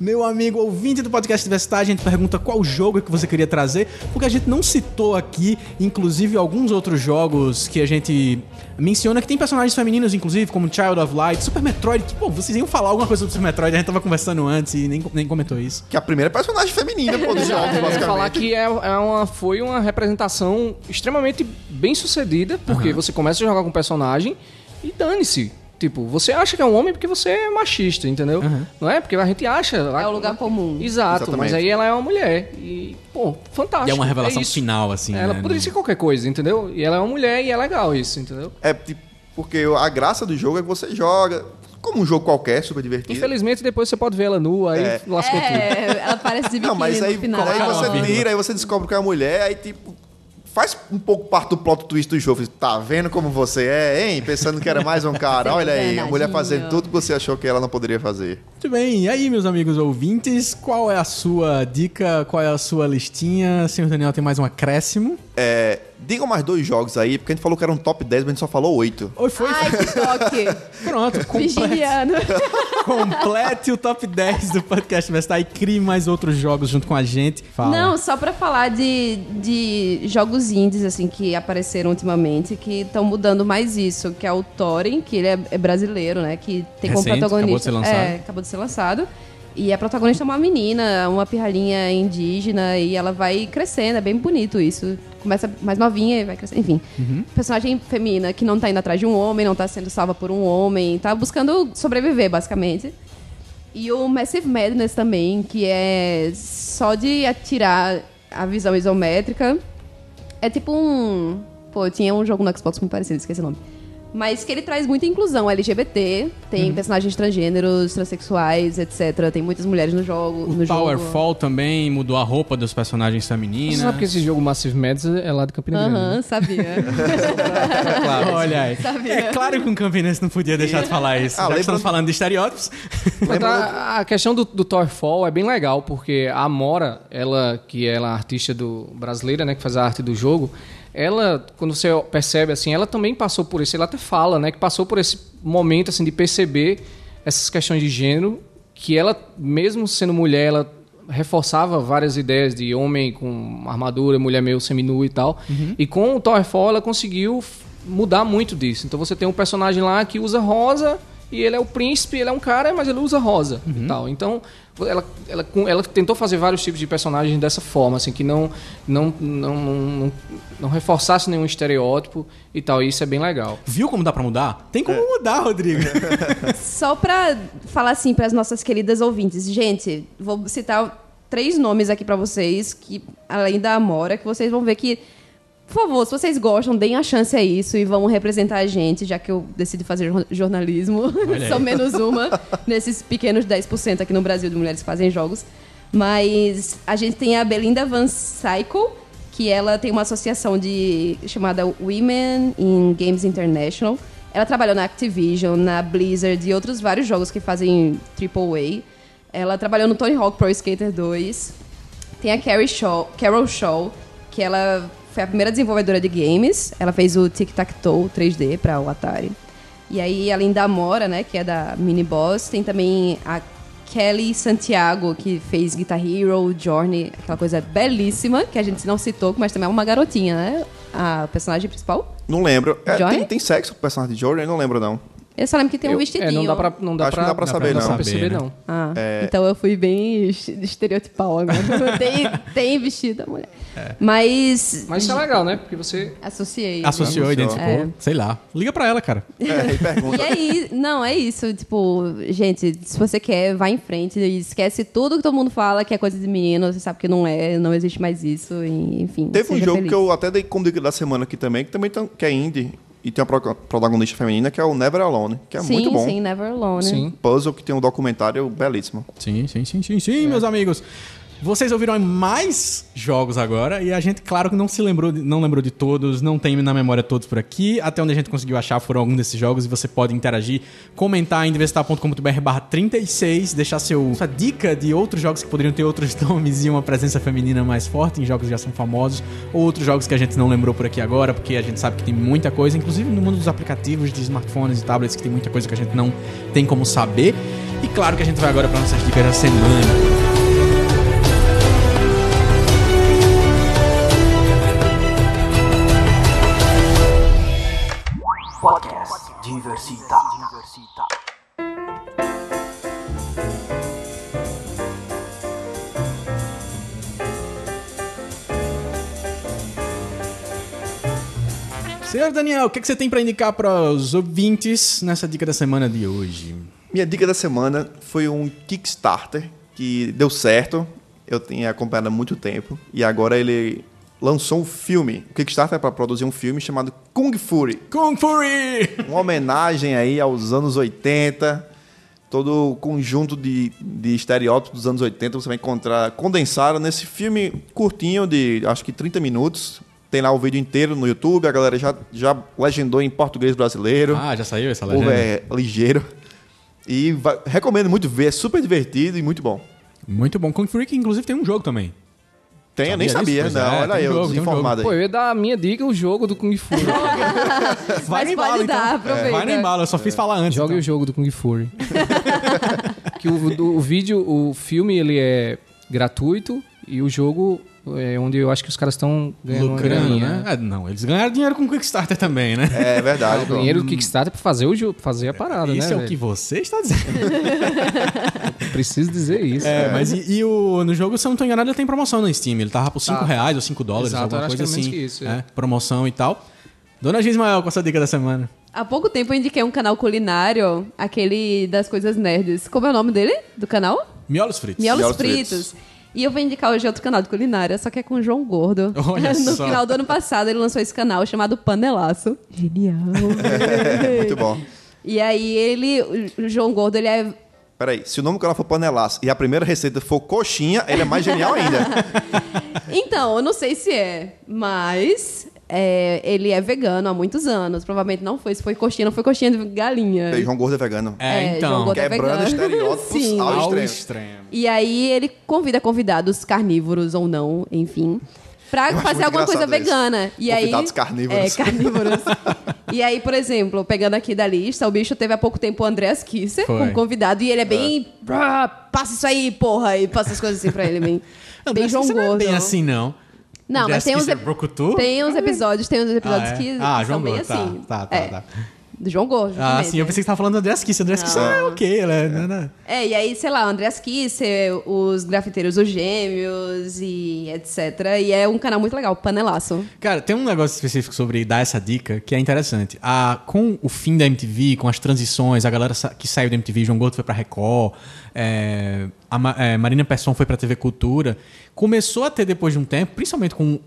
Speaker 3: Meu amigo ouvinte do podcast Universitário, a gente pergunta qual jogo que você queria trazer, porque a gente não citou aqui, inclusive, alguns outros jogos que a gente menciona que tem personagens femininos, inclusive, como Child of Light, Super Metroid, que, pô, vocês iam falar alguma coisa sobre Super Metroid, a gente tava conversando antes e nem, nem comentou isso.
Speaker 4: Que a primeira personagem feminina, pô, dos jogos,
Speaker 6: Eu ia
Speaker 4: basicamente.
Speaker 6: falar que é, é uma, foi uma representação extremamente bem sucedida, porque você começa a jogar com um personagem e dane-se. Tipo, você acha que é um homem porque você é machista, entendeu? Não é? Porque a gente acha.
Speaker 5: É o lugar comum.
Speaker 6: Exato,
Speaker 4: Exatamente.
Speaker 6: mas aí ela é uma mulher. E, pô, fantástico.
Speaker 3: E é uma revelação
Speaker 6: isso.
Speaker 3: final, assim.
Speaker 6: Ela
Speaker 3: né?
Speaker 6: poderia ser qualquer coisa, entendeu? E ela é uma mulher e é legal isso, entendeu?
Speaker 4: É, tipo, porque a graça do jogo é que você joga, como um jogo qualquer, super divertido.
Speaker 6: Infelizmente, depois você pode ver ela nua, aí lascou tudo.
Speaker 5: É, ela parece de biquíni
Speaker 4: Não, mas aí,
Speaker 5: no final.
Speaker 4: aí você vira, aí você descobre que é uma mulher, aí tipo. Faz um pouco parte do plot twist do jogo. Tá vendo como você é, hein? Pensando que era mais um cara.
Speaker 5: É
Speaker 4: Olha aí, a mulher fazendo tudo que você achou que ela não poderia fazer.
Speaker 3: Muito bem, e aí, meus amigos ouvintes, qual é a sua dica, qual é a sua listinha? Senhor Daniel tem mais um acréscimo.
Speaker 4: É, digam mais dois jogos aí, porque a gente falou que era um top 10, mas a gente só falou oito.
Speaker 3: Oi, foi?
Speaker 5: Ai, que toque.
Speaker 3: Pronto, complete,
Speaker 5: Virginiano.
Speaker 3: complete o top 10 do podcast Vestar e crie mais outros jogos junto com a gente. Fala.
Speaker 5: Não, só pra falar de, de jogos indies, assim, que apareceram ultimamente, que estão mudando mais isso, que é o Thorin, que ele é, é brasileiro, né? Que tem como
Speaker 3: Recente,
Speaker 5: protagonista.
Speaker 3: acabou de ser lançado.
Speaker 5: É, acabou de ser lançado. E a protagonista é uma menina, uma pirralhinha indígena, e ela vai crescendo, é bem bonito isso. Começa mais novinha e vai crescendo, enfim.
Speaker 3: Uhum.
Speaker 5: Personagem feminina que não tá indo atrás de um homem, não tá sendo salva por um homem, tá buscando sobreviver, basicamente. E o Massive Madness também, que é só de atirar a visão isométrica. É tipo um. Pô, tinha um jogo no Xbox muito parecido, esqueci o nome. Mas que ele traz muita inclusão LGBT, tem
Speaker 3: Uhum.
Speaker 5: personagens transgêneros, transexuais, etc. Tem muitas mulheres no jogo. no
Speaker 3: O
Speaker 5: jogo.
Speaker 3: Powerfall também mudou a roupa dos personagens
Speaker 6: Você
Speaker 3: femininas.
Speaker 6: sabe que esse jogo Massive Madness é lá de Campina Grande.
Speaker 5: Aham,
Speaker 6: né?
Speaker 5: sabia.
Speaker 6: Claro.
Speaker 3: Olha aí.
Speaker 5: Sabia.
Speaker 3: É claro que um campinense não podia deixar de falar isso.
Speaker 4: Ah,
Speaker 3: Já estamos falando de estereótipos.
Speaker 6: A, a questão do, do é bem legal, porque a Amora, ela, que é a artista do, brasileira, né, que faz a arte do jogo, ela, quando você percebe assim, ela também passou por isso, ela até fala, né, que passou por esse momento assim de perceber essas questões de gênero, que ela, mesmo sendo mulher, ela reforçava várias ideias de homem com armadura, mulher meio seminua e tal. E com o Towerfall ela conseguiu mudar muito disso. Então você tem um personagem lá que usa rosa e ele é o príncipe, ele é um cara, mas ele usa rosa e tal. Então, ela, ela, ela tentou fazer vários tipos de personagens dessa forma, assim, que não, não, não, não, não, não reforçasse nenhum estereótipo e tal. E isso é bem legal.
Speaker 3: Viu como dá pra mudar? Tem
Speaker 4: É.
Speaker 3: como mudar, Rodrigo.
Speaker 5: Só pra falar assim para as nossas queridas ouvintes, gente, vou citar três nomes aqui pra vocês que além da Amora, que vocês vão ver que por favor, se vocês gostam, deem a chance a isso e vão representar a gente, já que eu decidi fazer jor- jornalismo. Sou menos uma nesses pequenos 10% aqui no Brasil de mulheres que fazem jogos. Mas a gente tem a Belinda Van Cycle, que ela tem uma associação de chamada Women in Games International. Ela trabalhou na Activision, na Blizzard e outros vários jogos que fazem AAA. Ela trabalhou no Tony Hawk Pro Skater 2. Tem a Carrie Shaw, Carol Shaw, que ela foi a primeira desenvolvedora de games. Ela fez o Tic Tac Toe 3D para o Atari. E aí, além da Amora, né, que é da Mini Boss, tem também a Kelly Santiago, que fez Guitar Hero, Journey, aquela coisa belíssima, que a gente não citou, mas também é uma garotinha, né? A personagem principal.
Speaker 4: Não lembro. É, tem, tem sexo com o personagem de Jordan? Eu não lembro, não.
Speaker 5: Eu só lembro que tem um
Speaker 6: Eu-
Speaker 5: vestidinho.
Speaker 6: É, não dá pra, não dá
Speaker 4: Acho
Speaker 6: pra,
Speaker 4: não dá pra saber,
Speaker 6: não dá
Speaker 4: não.
Speaker 6: pra perceber,
Speaker 3: Saber, né?
Speaker 6: não.
Speaker 5: Ah, então eu fui bem est- estereotipal agora. tem, tem vestido a mulher. Mas.
Speaker 6: Mas isso é legal, né? Porque você
Speaker 5: Associei.
Speaker 3: Associou,
Speaker 4: Associou.
Speaker 3: identificou.
Speaker 5: É.
Speaker 3: Sei lá. Liga pra ela, cara.
Speaker 4: É, e pergunta.
Speaker 5: E aí, não, é isso. Tipo, gente, se você quer, vai em frente esquece tudo que todo mundo fala que é coisa de menino. Você sabe que não é, não existe mais isso. e, enfim.
Speaker 4: Teve um jogo
Speaker 5: feliz.
Speaker 4: que eu até dei como dica da semana aqui também, que também tem- que é indie. E tem uma pro- protagonista feminina que é o Never Alone, que é
Speaker 5: sim,
Speaker 4: muito bom.
Speaker 5: Sim, Never Alone.
Speaker 6: Sim.
Speaker 4: Puzzle que tem um documentário belíssimo.
Speaker 3: Sim, sim, sim, sim, sim, meus amigos. Vocês ouviram mais jogos agora e a gente, claro que não se lembrou, de- não lembrou de todos, não tem na memória todos por aqui. Até onde a gente conseguiu achar foram alguns desses jogos e você pode interagir, comentar em diversitar.com.br barra 36, deixar seu, sua dica de outros jogos que poderiam ter outros nomes e uma presença feminina mais forte em jogos que já são famosos, ou outros jogos que a gente não lembrou por aqui agora, porque a gente sabe que tem muita coisa, inclusive no mundo dos aplicativos de smartphones e tablets, que tem muita coisa que a gente não tem como saber. E claro que a gente vai agora para nossas dicas da semana.
Speaker 2: Diversita. Diversita.
Speaker 3: Senhor Daniel, o que, que você tem para indicar para os ouvintes nessa dica da semana de hoje?
Speaker 4: Minha dica da semana foi um Kickstarter que deu certo. Eu tinha acompanhado há muito tempo. E agora ele lançou um filme. O Kickstarter é para produzir um filme chamado Kung Fury.
Speaker 3: Kung Fury!
Speaker 4: Uma homenagem aí aos anos 80. todo o conjunto de, de estereótipos dos anos 80 você vai encontrar condensado nesse filme curtinho de acho que 30 minutos. Tem lá o vídeo inteiro no YouTube, a galera já, já legendou em português brasileiro.
Speaker 3: Ah, já saiu essa legenda?
Speaker 4: é ligeiro. E vai- recomendo muito ver, é super divertido e muito bom.
Speaker 3: Muito bom. Kung Fury, que inclusive tem um jogo também.
Speaker 4: Tem, eu nem
Speaker 3: Sabia? Pois
Speaker 4: não.
Speaker 3: é,
Speaker 4: olha eu,
Speaker 3: um
Speaker 4: desinformado
Speaker 6: Pô,
Speaker 4: aí.
Speaker 6: eu ia dar a minha dica, o jogo do Kung Fury.
Speaker 3: Vai
Speaker 5: Mas
Speaker 3: no embalo,
Speaker 5: pode dar,
Speaker 3: então.
Speaker 5: aproveita.
Speaker 3: Vai no embalo, eu só fiz falar antes.
Speaker 6: Jogue
Speaker 3: então.
Speaker 6: o jogo do Kung Fury. que o, do- o vídeo, o filme, ele é gratuito e o jogo é onde eu acho que os caras estão ganhando
Speaker 3: Lucrando, né? Ah, não, eles ganharam dinheiro com o Kickstarter também, né?
Speaker 4: É verdade.
Speaker 6: O dinheiro do Kickstarter pra fazer, o fazer a parada,
Speaker 3: Isso
Speaker 6: né?
Speaker 3: é o que você está dizendo.
Speaker 6: Preciso dizer isso.
Speaker 3: É, mas e, e o, no jogo, se eu não tô enganado, ele tem promoção no Steam. Ele tava por 5
Speaker 6: Tá.
Speaker 3: reais ou 5 dólares,
Speaker 6: Exato,
Speaker 3: alguma coisa
Speaker 6: que é
Speaker 3: assim.
Speaker 6: menos que isso,
Speaker 3: é,
Speaker 6: é.
Speaker 3: promoção e tal. Dona Gismael, qual a sua dica da semana?
Speaker 5: Há pouco tempo eu indiquei um canal culinário, aquele das coisas nerds. Como é o nome dele? Do canal?
Speaker 3: Miolos fritos.
Speaker 5: Miolos,
Speaker 4: Miolos
Speaker 5: fritos.
Speaker 4: fritos.
Speaker 5: E eu vou indicar hoje outro canal de culinária, só que é com o João Gordo.
Speaker 3: Olha
Speaker 5: no
Speaker 3: só.
Speaker 5: final do ano passado ele lançou esse canal chamado Panelaço. Genial.
Speaker 4: Muito bom.
Speaker 5: E aí ele, o João Gordo, ele é
Speaker 4: Peraí, se o nome do canal for panelaço e a primeira receita for coxinha, ele é mais genial ainda.
Speaker 5: Então, eu não sei se é, mas é, ele é vegano há muitos anos. Provavelmente não foi. Se foi coxinha, não foi coxinha de galinha.
Speaker 4: E João Gordo é vegano.
Speaker 3: É,
Speaker 5: É,
Speaker 3: então.
Speaker 5: João Gordo é
Speaker 4: Quebrando estereótipos
Speaker 5: Sim.
Speaker 4: ao
Speaker 3: Ao
Speaker 4: extremo.
Speaker 3: extremo.
Speaker 5: E aí ele convida convidados carnívoros ou não, enfim, pra fazer alguma coisa
Speaker 4: isso.
Speaker 5: vegana. E aí,
Speaker 4: Convidados carnívoros.
Speaker 5: É, carnívoros. e aí, por exemplo, pegando aqui da lista, o bicho teve há pouco tempo o Andreas Kisser
Speaker 3: Foi.
Speaker 5: como convidado e ele é bem. "Ah, passa isso aí, porra! E passa as coisas assim pra ele, bem.
Speaker 3: Não,
Speaker 5: bem João
Speaker 3: isso não é
Speaker 5: Gordo.
Speaker 3: bem assim, não.
Speaker 5: Não, mas tem uns, tem uns episódios, tem uns episódios
Speaker 3: Ah, é?
Speaker 5: que
Speaker 3: Ah,
Speaker 5: são
Speaker 3: João
Speaker 5: bem
Speaker 3: Gordo, tá,
Speaker 5: assim.
Speaker 3: tá, tá,
Speaker 5: É,
Speaker 3: tá.
Speaker 5: Do João Gordo.
Speaker 3: Ah, sim, eu
Speaker 5: é.
Speaker 3: pensei que você tava falando do Andreas Kisser. Andreas Kisser é ok, ela é... não, não.
Speaker 5: É, e aí, sei lá, o Andreas Kisser, os grafiteiros Os Gêmeos e etc. E é um canal muito legal, Panelaço.
Speaker 3: Cara, tem um negócio específico sobre dar essa dica que é interessante. A, com o fim da MTV, com as transições, a galera que saiu da MTV, João Gordo foi pra Record, é, a Ma- é, Marina Persson foi pra TV Cultura, começou a ter depois de um tempo, principalmente com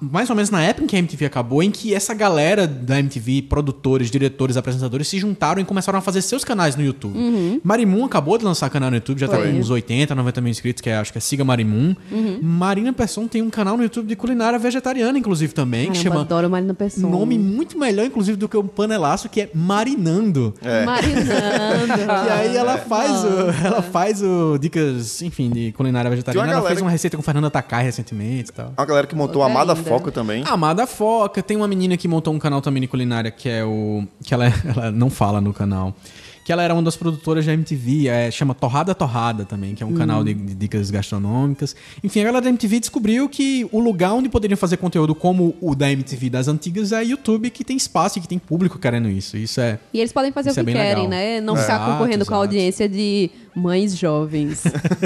Speaker 3: mais ou menos na época em que a MTV acabou, em que essa galera da MTV, produtores, diretores, apresentadores, se juntaram e começaram a fazer seus canais no YouTube. Marimun acabou de lançar canal no YouTube, já tá
Speaker 5: Foi.
Speaker 3: com uns 80, 90 mil inscritos, que é, acho que é Siga Marimun. Marina Persson tem um canal no YouTube de culinária vegetariana, inclusive, também, que chama
Speaker 5: adoro Marina Pessoa.
Speaker 3: um nome muito melhor, inclusive, do que o panelaço, que é Marinando.
Speaker 5: Marinando.
Speaker 3: E aí ela faz o, ela faz o dicas, enfim, de culinária vegetariana.
Speaker 4: Uma
Speaker 3: Ela
Speaker 4: galera
Speaker 3: fez uma receita com Fernanda Takai recentemente e tal.
Speaker 4: A galera que montou a Amada. Foca também.
Speaker 3: A Amada Foca, tem uma menina que montou um canal também de culinária, que é o. que ela, ela não fala no canal. Que ela era uma das produtoras da MTV, é, chama Torrada Torrada também, que é um canal de, de dicas gastronômicas. Enfim, a galera da MTV descobriu que o lugar onde poderiam fazer conteúdo como o da MTV das antigas é YouTube, que tem espaço e que tem público querendo isso. Isso é.
Speaker 5: E eles podem fazer o
Speaker 3: é
Speaker 5: que
Speaker 3: bem
Speaker 5: querem,
Speaker 3: legal.
Speaker 5: né? Não
Speaker 3: É.
Speaker 5: ficar
Speaker 3: Exato,
Speaker 5: concorrendo com a
Speaker 3: exato.
Speaker 5: audiência de mães jovens.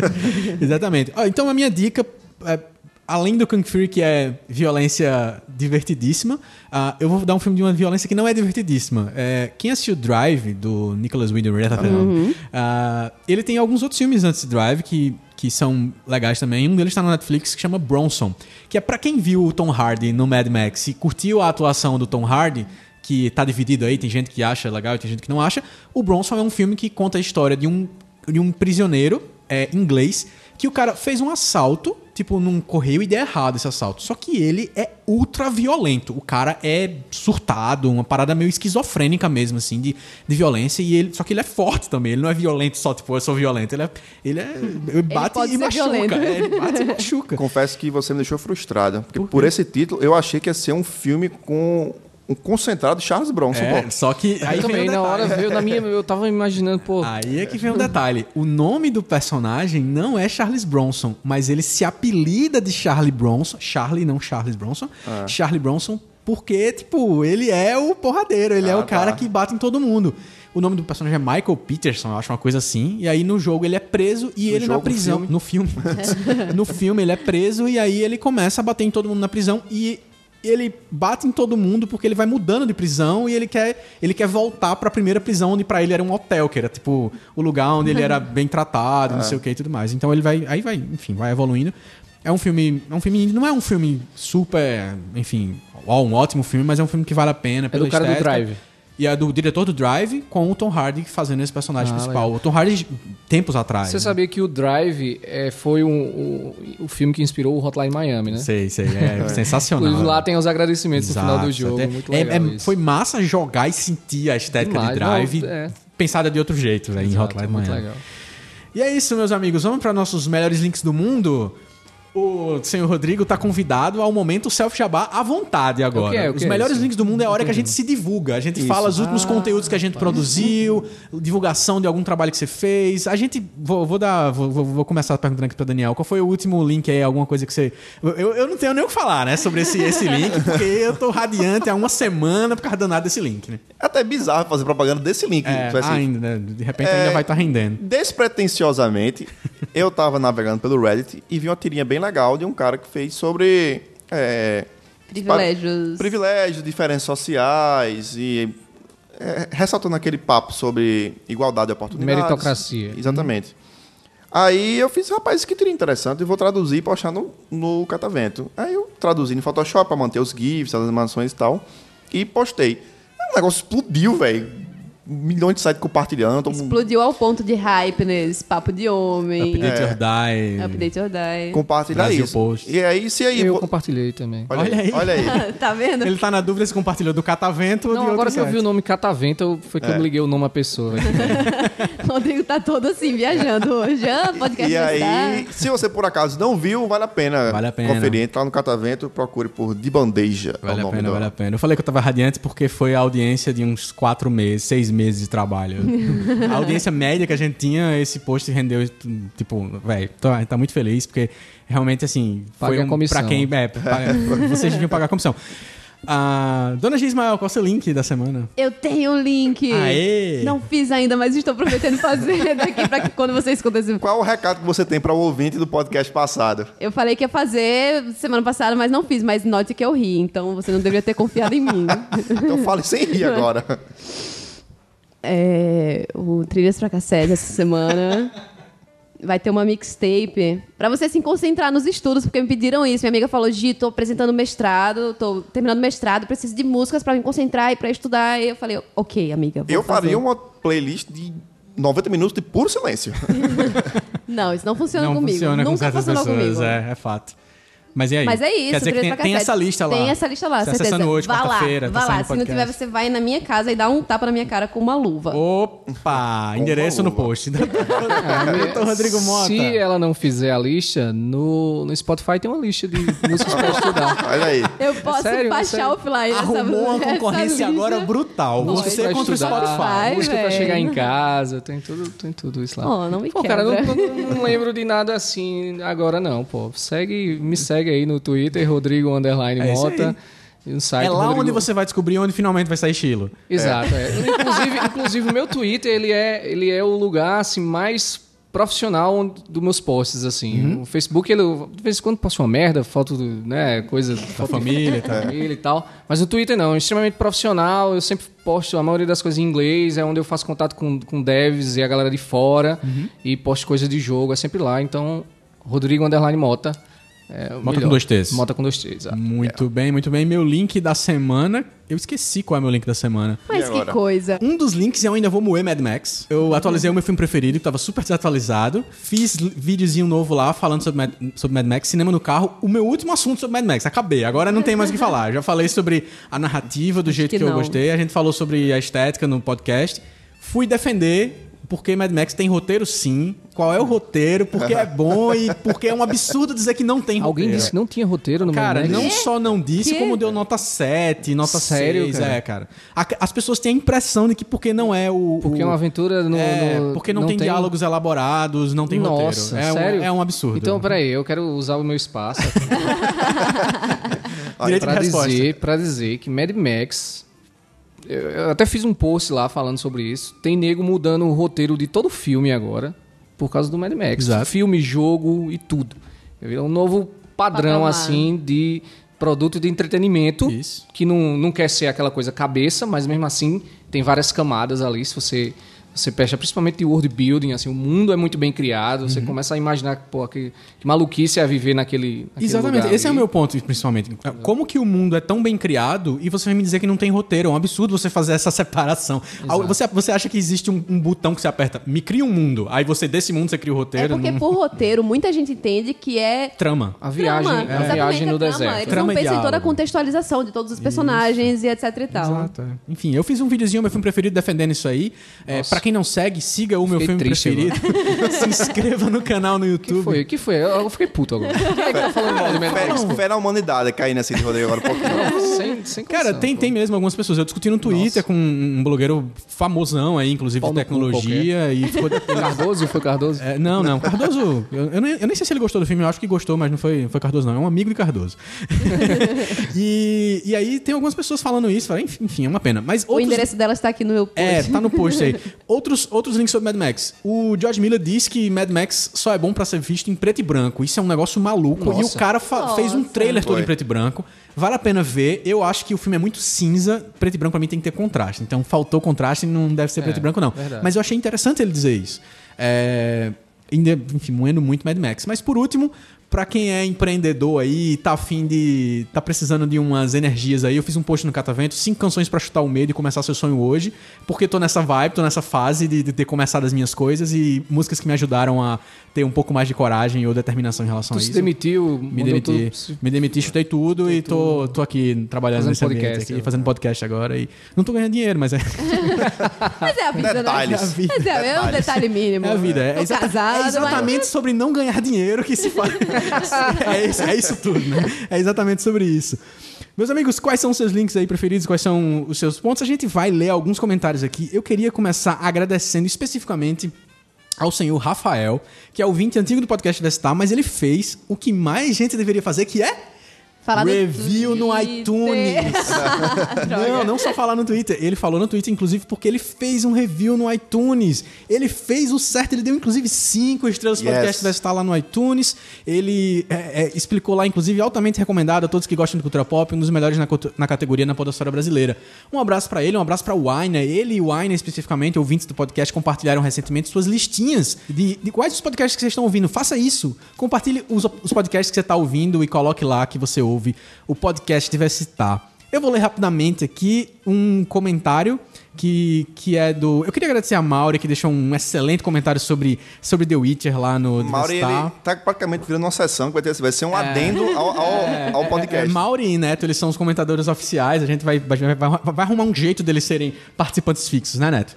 Speaker 3: Exatamente. Ó, então a minha dica, é, além do Kung Fury, que é violência divertidíssima, ah, eu vou dar um filme de uma violência que não é divertidíssima. É, quem assistiu Drive, do Nicholas Winding Refn, ah, ele tem alguns outros filmes antes de Drive que, que são legais também. Um deles está na Netflix que chama Bronson, que é pra quem viu o Tom Hardy no Mad Max e curtiu a atuação do Tom Hardy, que tá dividido aí, tem gente que acha legal e tem gente que não acha. O Bronson é um filme que conta a história de um, de um prisioneiro é, inglês que o cara fez um assalto, tipo, num correio e deu errado esse assalto. Só que ele é ultra violento. O cara é surtado, uma parada meio esquizofrênica mesmo, assim, de, de violência. E ele, só que ele é forte também. Ele não é violento só, tipo, eu sou violento. Ele é. Ele, é, ele bate
Speaker 5: pode
Speaker 3: e machuca.
Speaker 5: violento.
Speaker 3: É, ele bate e machuca.
Speaker 4: Confesso que você me deixou frustrado. Porque por, esse título, eu achei que ia ser um filme com um concentrado Charles Bronson,
Speaker 3: É,
Speaker 4: pô.
Speaker 3: só que. Aí
Speaker 6: também,
Speaker 3: o
Speaker 6: na hora veio na minha. Eu tava imaginando, pô.
Speaker 3: Aí é que vem o detalhe. O nome do personagem não é Charles Bronson, mas ele se apelida de Charlie Bronson. Charlie, não Charles Bronson. Charlie Bronson, porque, tipo, ele é o porradeiro, ele é
Speaker 4: Ah,
Speaker 3: o cara
Speaker 4: tá.
Speaker 3: que bate em todo mundo. O nome do personagem é Michael Peterson, eu acho uma coisa assim. E aí no jogo ele é preso e ele na
Speaker 4: jogo, no
Speaker 3: prisão.
Speaker 4: filme?
Speaker 3: No filme. no filme ele é preso e aí ele começa a bater em todo mundo na prisão e ele bate em todo mundo porque ele vai mudando de prisão e ele quer, ele quer voltar pra primeira prisão onde pra ele era um hotel, que era tipo o lugar onde ele era bem tratado, não sei o que e tudo mais. Então ele vai, aí vai, enfim, vai evoluindo. É um filme, é um filme, não é um filme super, enfim, ó, um ótimo filme, mas é um filme que vale a pena
Speaker 6: É
Speaker 3: pela
Speaker 6: do cara do
Speaker 3: estética.
Speaker 6: Drive.
Speaker 3: E é do diretor do Drive com o Tom Hardy fazendo esse personagem
Speaker 6: Ah,
Speaker 3: principal. O Tom Hardy, tempos atrás.
Speaker 6: Você
Speaker 3: né?
Speaker 6: sabia que o Drive é, foi um- o, o filme que inspirou o Hotline Miami, né?
Speaker 3: Sei, sei. É sensacional.
Speaker 6: Inclusive, lá tem os agradecimentos no final do
Speaker 3: Exato,
Speaker 6: jogo.
Speaker 3: até-
Speaker 6: Muito
Speaker 3: é-
Speaker 6: legal
Speaker 3: é-
Speaker 6: isso.
Speaker 3: Foi massa jogar e sentir a estética
Speaker 6: Demais,
Speaker 3: de Drive
Speaker 6: não, é.
Speaker 3: pensada de outro jeito, velho, em
Speaker 6: Exato,
Speaker 3: Hotline
Speaker 6: muito
Speaker 3: Miami.
Speaker 6: legal.
Speaker 3: E é isso, meus amigos. Vamos para nossos melhores links do mundo. O senhor Rodrigo tá convidado ao momento self jabá à vontade agora.
Speaker 6: O que é? O
Speaker 3: Os
Speaker 6: é
Speaker 3: melhores
Speaker 6: isso?
Speaker 3: links do mundo é a hora que a gente se divulga. A gente fala os últimos conteúdos que a gente produziu, divulgação de algum trabalho que você fez. A gente vou, vou dar, vou, vou- começar perguntando aqui para Daniel. Qual foi o último link aí, alguma coisa que você Eu, eu não tenho nem o que falar, né, sobre esse, esse link, porque eu tô radiante há uma semana por causa danado desse link, né?
Speaker 4: É até bizarro fazer propaganda desse link.
Speaker 3: É,
Speaker 4: assim,
Speaker 3: ainda, né? De repente
Speaker 4: É,
Speaker 3: ainda vai estar rendendo.
Speaker 4: Despretensiosamente, eu tava navegando pelo Reddit e vi uma tirinha bem legal de um cara que fez sobre. é,
Speaker 5: Privilégios.
Speaker 4: privilégios, diferenças sociais e. é, ressaltando aquele papo sobre igualdade de oportunidades.
Speaker 6: Meritocracia.
Speaker 4: Exatamente. Aí eu fiz, rapaz, que tirinha interessante, e vou traduzir e postar no, no Catavento. Aí eu traduzi no Photoshop pra manter os GIFs, as animações e tal. E postei. O negócio explodiu, velho. Milhões de sites compartilhando. todo mundo
Speaker 5: Explodiu ao ponto de hype nesse papo de homem.
Speaker 3: Update or Die.
Speaker 5: Update or die.
Speaker 4: compartilhar
Speaker 3: Brasil
Speaker 4: isso.
Speaker 3: Post.
Speaker 4: E aí, se aí.
Speaker 6: Eu compartilhei também.
Speaker 4: Olha,
Speaker 3: Olha
Speaker 4: aí.
Speaker 3: aí.
Speaker 4: Olha aí.
Speaker 5: tá vendo?
Speaker 3: Ele tá na dúvida se compartilhou do Catavento ou de
Speaker 6: Não, agora que eu vi o nome Catavento, foi que
Speaker 4: É.
Speaker 6: eu liguei o nome à pessoa.
Speaker 5: Rodrigo tá todo assim, viajando hoje. Ah, podcast
Speaker 4: E
Speaker 5: não
Speaker 4: aí, se você por acaso não viu, vale a pena,
Speaker 3: Vale a pena.
Speaker 4: conferir. Entra lá no Catavento, procure por De Bandeja. é o
Speaker 3: Vale a
Speaker 4: nome
Speaker 3: pena,
Speaker 4: do-
Speaker 3: vale a pena. Eu falei que eu tava radiante porque foi a audiência de uns quatro meses, seis meses de trabalho. a audiência média que a gente tinha, esse post rendeu, tipo, velho, tá, tá muito feliz porque realmente, assim, foi
Speaker 6: a
Speaker 3: um,
Speaker 6: comissão.
Speaker 3: pra quem, é, paga- vocês deviam pagar a comissão. Ah, Dona G. Ismael, qual é o seu link da semana?
Speaker 5: Eu tenho um link.
Speaker 3: Aê!
Speaker 5: Não fiz ainda, mas estou prometendo fazer daqui pra que quando vocês escutam esse
Speaker 4: Qual o recado que você tem para o ouvinte do podcast passado?
Speaker 5: Eu falei que ia fazer semana passada, mas não fiz. Mas note que eu ri, então você não deveria ter confiado em mim.
Speaker 4: Então fale sem rir agora.
Speaker 5: É, o Trilhas pra Cassete essa semana vai ter uma mixtape pra você se concentrar nos estudos, porque me pediram isso. Minha amiga falou: Gi, tô apresentando mestrado, tô terminando mestrado, preciso de músicas pra me concentrar e pra estudar. E eu falei: Ok, amiga. Vou
Speaker 4: Eu
Speaker 5: fazer.
Speaker 4: faria uma playlist de 90 minutos de puro silêncio.
Speaker 5: Não, isso não funciona
Speaker 3: Não
Speaker 5: comigo.
Speaker 3: funciona com
Speaker 5: Nunca
Speaker 3: certas
Speaker 5: funcionou
Speaker 3: pessoas,
Speaker 5: comigo.
Speaker 3: é, é fato. Mas e aí?
Speaker 5: Mas é isso,
Speaker 3: Quer dizer que tem, tem essa lista lá.
Speaker 5: Tem essa lista lá,
Speaker 3: Você
Speaker 5: certeza.
Speaker 3: acessando hoje,
Speaker 5: vá lá,
Speaker 3: quarta-feira,
Speaker 5: vá
Speaker 3: tá
Speaker 5: lá.
Speaker 3: saindo
Speaker 5: Se não tiver, você vai na minha casa e dá um tapa na minha cara com uma luva.
Speaker 3: Opa! Endereço no post. Doutor Rodrigo Mota.
Speaker 6: Se ela não fizer a lista, no, no Spotify tem uma lista de músicas pra estudar.
Speaker 4: Olha aí.
Speaker 5: Eu posso
Speaker 6: sério,
Speaker 5: baixar
Speaker 6: sério.
Speaker 5: offline essa
Speaker 3: Arrumou uma concorrência agora brutal.
Speaker 6: Música
Speaker 3: Você
Speaker 6: pra
Speaker 3: contra o Spotify.
Speaker 6: Música pra chegar em casa, tem tudo, tem tudo isso lá.
Speaker 5: Oh, não me
Speaker 6: Pô, cara, eu
Speaker 5: quebra.
Speaker 6: não, não- não lembro de nada assim agora não, pô. Segue, me segue aí no Twitter, Rodrigo Underline
Speaker 3: É
Speaker 6: Mota. Site
Speaker 3: É lá
Speaker 6: Rodrigo-
Speaker 3: onde você vai descobrir onde finalmente vai sair Chilo.
Speaker 6: Exato, é. Inclusive, inclusive o meu Twitter, ele é, ele é o lugar assim mais profissional dos meus posts assim. O Facebook, ele de vez em quando posto uma merda, foto, né, coisa da
Speaker 3: família e tal.
Speaker 6: família e tal. Mas no Twitter não, é extremamente profissional. Eu sempre posto a maioria das coisas em inglês, é onde eu faço contato com, com devs e a galera de fora e posto coisa de jogo, é sempre lá. Então, Rodrigo Underline Mota. É
Speaker 3: Mota com
Speaker 6: melhor.
Speaker 3: dois T's.
Speaker 6: Mota com dois T's, exato.
Speaker 3: Muito bem, muito bem. Meu link da semana. Eu esqueci qual é meu link da semana.
Speaker 5: Mas que coisa.
Speaker 3: Um dos links eu ainda vou moer Mad Max. Eu atualizei o meu filme preferido, que tava super desatualizado. Fiz videozinho novo lá falando sobre Mad, sobre Mad Max, cinema no carro. O meu último assunto sobre Mad Max. Acabei. Agora não tem mais o que falar. Já falei sobre a narrativa do jeito que,
Speaker 5: que
Speaker 3: eu
Speaker 5: não.
Speaker 3: gostei. A gente falou sobre a estética no podcast. Fui defender porque Mad Max tem roteiro sim. Qual é o roteiro? Porque é bom e porque é um absurdo dizer que não tem roteiro.
Speaker 6: Alguém disse que não tinha roteiro no
Speaker 3: Cara,
Speaker 6: Mad Max?
Speaker 3: não só não disse,
Speaker 5: Quê?
Speaker 3: como deu nota 7, nota
Speaker 6: Sério,
Speaker 3: 6.
Speaker 6: cara?
Speaker 3: É, cara. A- As pessoas têm a impressão de que porque não é o.
Speaker 6: Porque
Speaker 3: o-
Speaker 6: é uma aventura no.
Speaker 3: é,
Speaker 6: no-
Speaker 3: porque não, tem, diálogos elaborados, não tem
Speaker 6: Nossa,
Speaker 3: roteiro. É,
Speaker 6: sério?
Speaker 3: Um, é um absurdo.
Speaker 6: Então, peraí, eu quero usar o meu espaço
Speaker 3: Direito resposta.
Speaker 6: dizer, pra dizer que Mad Max. Eu, até fiz um post lá falando sobre isso. Tem nego mudando o roteiro de todo filme agora por causa do Mad Max.
Speaker 3: Exato.
Speaker 6: Filme, jogo e tudo. É um novo padrão,
Speaker 5: Patamar.
Speaker 6: assim, de produto de entretenimento.
Speaker 3: Isso.
Speaker 6: Que não, não quer ser aquela coisa cabeça, mas mesmo assim tem várias camadas ali. Se você Você fecha principalmente de world building, assim, o mundo é muito bem criado, você
Speaker 3: Uhum.
Speaker 6: começa a imaginar, pô, que, que maluquice é viver naquele, naquele
Speaker 3: Exatamente,
Speaker 6: lugar
Speaker 3: esse é o
Speaker 6: ali.
Speaker 3: meu ponto, principalmente. Como que o mundo é tão bem criado e você vai me dizer que não tem roteiro? É um absurdo você fazer essa separação. Você, você acha que existe um, um botão que você aperta, me cria um mundo, aí você desse mundo você cria o
Speaker 5: É
Speaker 3: roteiro.
Speaker 5: porque
Speaker 3: não-
Speaker 5: por roteiro, muita gente entende que é
Speaker 3: Trama.
Speaker 6: A viagem,
Speaker 5: trama.
Speaker 6: a
Speaker 5: Exatamente,
Speaker 6: viagem no
Speaker 5: é trama.
Speaker 6: deserto.
Speaker 5: Eles
Speaker 3: Trama
Speaker 5: não pensam em toda a contextualização de todos os personagens e etc e tal.
Speaker 3: Exato. é. Enfim, eu fiz um videozinho, meu filme preferido, defendendo isso aí. É, pra quem não segue, siga o meu filme
Speaker 6: triste
Speaker 3: preferido. Se inscreva no canal no
Speaker 6: que
Speaker 3: YouTube.
Speaker 6: foi? que foi? Eu, fiquei puto agora. Quem é que tá falando mal de Mad Max?
Speaker 4: Fé, fé na humanidade caindo assim de Rodrigo agora um pouquinho.
Speaker 6: Sem, sem
Speaker 3: Cara,
Speaker 6: condição,
Speaker 3: tem,
Speaker 6: pô.
Speaker 3: tem mesmo algumas pessoas. Eu discuti no Twitter com um blogueiro famosão aí, inclusive
Speaker 6: Pau
Speaker 3: de tecnologia. E ficou.
Speaker 6: Cardoso? Foi Cardoso?
Speaker 3: É, não, não. Cardoso. Eu, eu nem, eu nem sei se ele gostou do filme, eu acho que gostou, mas não foi, foi Cardoso, não. É um amigo de Cardoso. e, e aí tem algumas pessoas falando isso. Enfim, é uma pena. Mas
Speaker 5: O
Speaker 3: outros,
Speaker 5: endereço dela está aqui no meu post.
Speaker 3: É, tá no post aí. Outros, outros links sobre Mad Max. O George Miller diz que Mad Max só é bom pra ser visto em preto e branco. Isso é um negócio maluco. E o
Speaker 6: Nossa.
Speaker 3: cara fez um
Speaker 5: Nossa.
Speaker 3: trailer todo em preto e branco. Vale a pena ver. Eu acho que o filme é muito cinza. Preto e branco pra mim tem que ter contraste. Então faltou contraste, não deve ser preto e branco, não.
Speaker 6: verdade.
Speaker 3: Mas eu achei interessante ele dizer isso. É, ainda, enfim, moendo muito Mad Max. Mas por último, pra quem é empreendedor aí, tá afim de. tá precisando de umas energias aí, eu fiz um post no Catavento, cinco canções pra chutar o medo e começar seu sonho hoje. Porque tô nessa vibe, tô nessa fase de, de ter começado as minhas coisas e músicas que me ajudaram a ter um pouco mais de coragem ou determinação em relação
Speaker 6: Tu
Speaker 3: a
Speaker 6: se
Speaker 3: isso.
Speaker 6: demitiu,
Speaker 3: Me demiti,
Speaker 6: tudo se-
Speaker 3: me demiti, chutei tudo e tô, tô aqui trabalhando
Speaker 6: Fazendo
Speaker 3: nesse ambiente
Speaker 6: podcast,
Speaker 3: aqui,
Speaker 6: né?
Speaker 3: fazendo podcast agora. E não tô ganhando dinheiro, mas é,
Speaker 5: Mas é a vida,
Speaker 4: Detalhes.
Speaker 5: né? Mas é, é um detalhe mínimo.
Speaker 3: é a vida. É,
Speaker 5: Tô
Speaker 3: exata-
Speaker 5: casado,
Speaker 3: é
Speaker 5: mas-
Speaker 3: exatamente sobre não ganhar dinheiro que se faz. é, isso, é isso tudo, né? É exatamente sobre isso. Meus amigos, quais são os seus links aí preferidos? Quais são os seus pontos? A gente vai ler alguns comentários aqui. Eu queria começar agradecendo especificamente ao senhor Rafael, que é ouvinte antigo do podcast Vestar, mas ele fez o que mais gente deveria fazer, que é
Speaker 5: Falar no
Speaker 3: review no
Speaker 5: Twitter.
Speaker 3: iTunes. não, não só falar no Twitter. Ele falou no Twitter, inclusive, porque ele fez um review no iTunes. Ele fez o certo, ele deu inclusive cinco estrelas
Speaker 4: Yes.
Speaker 3: podcast vai estar lá no iTunes. Ele é, é, explicou lá, inclusive, altamente recomendado a todos que gostam de cultura pop, um dos melhores na, na categoria na podosfera brasileira. Um abraço pra ele, um abraço pra Wine. Ele e o Wine, especificamente, ouvintes do podcast, compartilharam recentemente suas listinhas de, de quais os podcasts que vocês estão ouvindo. Faça isso. Compartilhe os, os podcasts que você está ouvindo e coloque lá que você ouve o podcast Diversitar. Eu vou ler rapidamente aqui um comentário que, que é do. Eu queria agradecer a Mauri, que deixou um excelente comentário sobre, sobre The Witcher lá no
Speaker 4: Mauri, ele tá praticamente virando uma sessão que vai, ter, vai ser um adendo ao, ao, ao podcast.
Speaker 3: É, Mauri e Neto, eles são os comentadores oficiais. A gente vai, vai, vai- vai arrumar um jeito deles serem participantes fixos, né, Neto?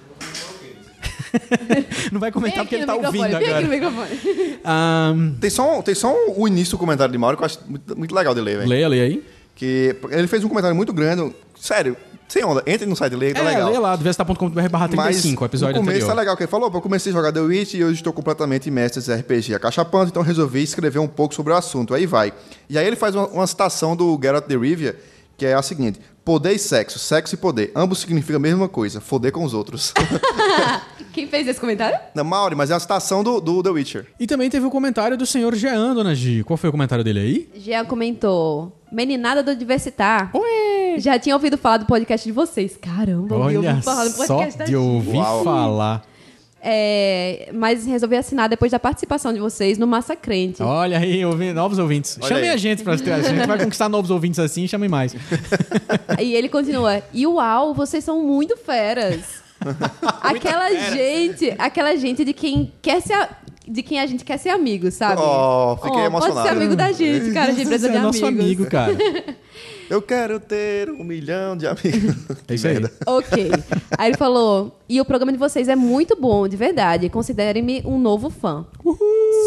Speaker 3: Não vai comentar porque ele tá ouvindo
Speaker 5: vem aqui no
Speaker 3: agora. Ahn,
Speaker 4: Tem só, um- tem só um- o início do comentário de Mauro que eu acho muito, muito legal de ler, velho.
Speaker 3: leia, leia aí.
Speaker 4: Que ele fez um comentário muito grande. Sério, sem onda, entre no site e lê, tá
Speaker 3: é,
Speaker 4: legal.
Speaker 3: leia lá, diversitar.com.br barra 35, o episódio
Speaker 4: no começo
Speaker 3: anterior.
Speaker 4: tá legal, que ele falou, "Pô, eu comecei a jogar The Witch e hoje estou completamente imerso nesse RPG acachapante, então resolvi escrever um pouco sobre o assunto. Aí vai. E aí ele faz uma, uma citação do Geralt de Rivia, que é a seguinte, poder e sexo, sexo e poder, ambos significam a mesma coisa, foder com os outros.
Speaker 5: Quem fez esse comentário?
Speaker 4: Não, Mauri, mas é uma citação do, do The Witcher.
Speaker 3: E também teve o comentário do senhor Jean, dona Gi. Qual foi o comentário dele aí?
Speaker 5: Jean comentou: Meninada do Diversitar. Já tinha ouvido falar do podcast de vocês. Caramba, eu
Speaker 3: Olha
Speaker 5: ouvi falar do
Speaker 3: só
Speaker 5: podcast da
Speaker 3: de ouvir
Speaker 4: Uau.
Speaker 3: falar.
Speaker 5: É, mas resolvi assinar depois da participação de vocês no Massacrente.
Speaker 3: Olha aí, ouvi- novos ouvintes.
Speaker 4: Olha
Speaker 3: Chamem
Speaker 4: aí.
Speaker 3: a gente pra ter. A gente vai conquistar novos ouvintes assim, chamem mais.
Speaker 5: E ele continua: E uau, vocês são muito feras. aquela gente, aquela gente de quem quer ser. a- De quem a gente quer ser amigo, sabe?
Speaker 4: Oh, fiquei
Speaker 5: Pode
Speaker 4: emocionado.
Speaker 5: ser amigo da gente, cara, de empresa
Speaker 3: Você
Speaker 5: de
Speaker 3: é nosso
Speaker 5: amigos.
Speaker 3: amigo, cara.
Speaker 4: Eu quero ter um milhão de amigos.
Speaker 3: É isso aí.
Speaker 5: Ok. Aí ele falou: e o programa de vocês é muito bom, de verdade. Considerem-me um novo fã.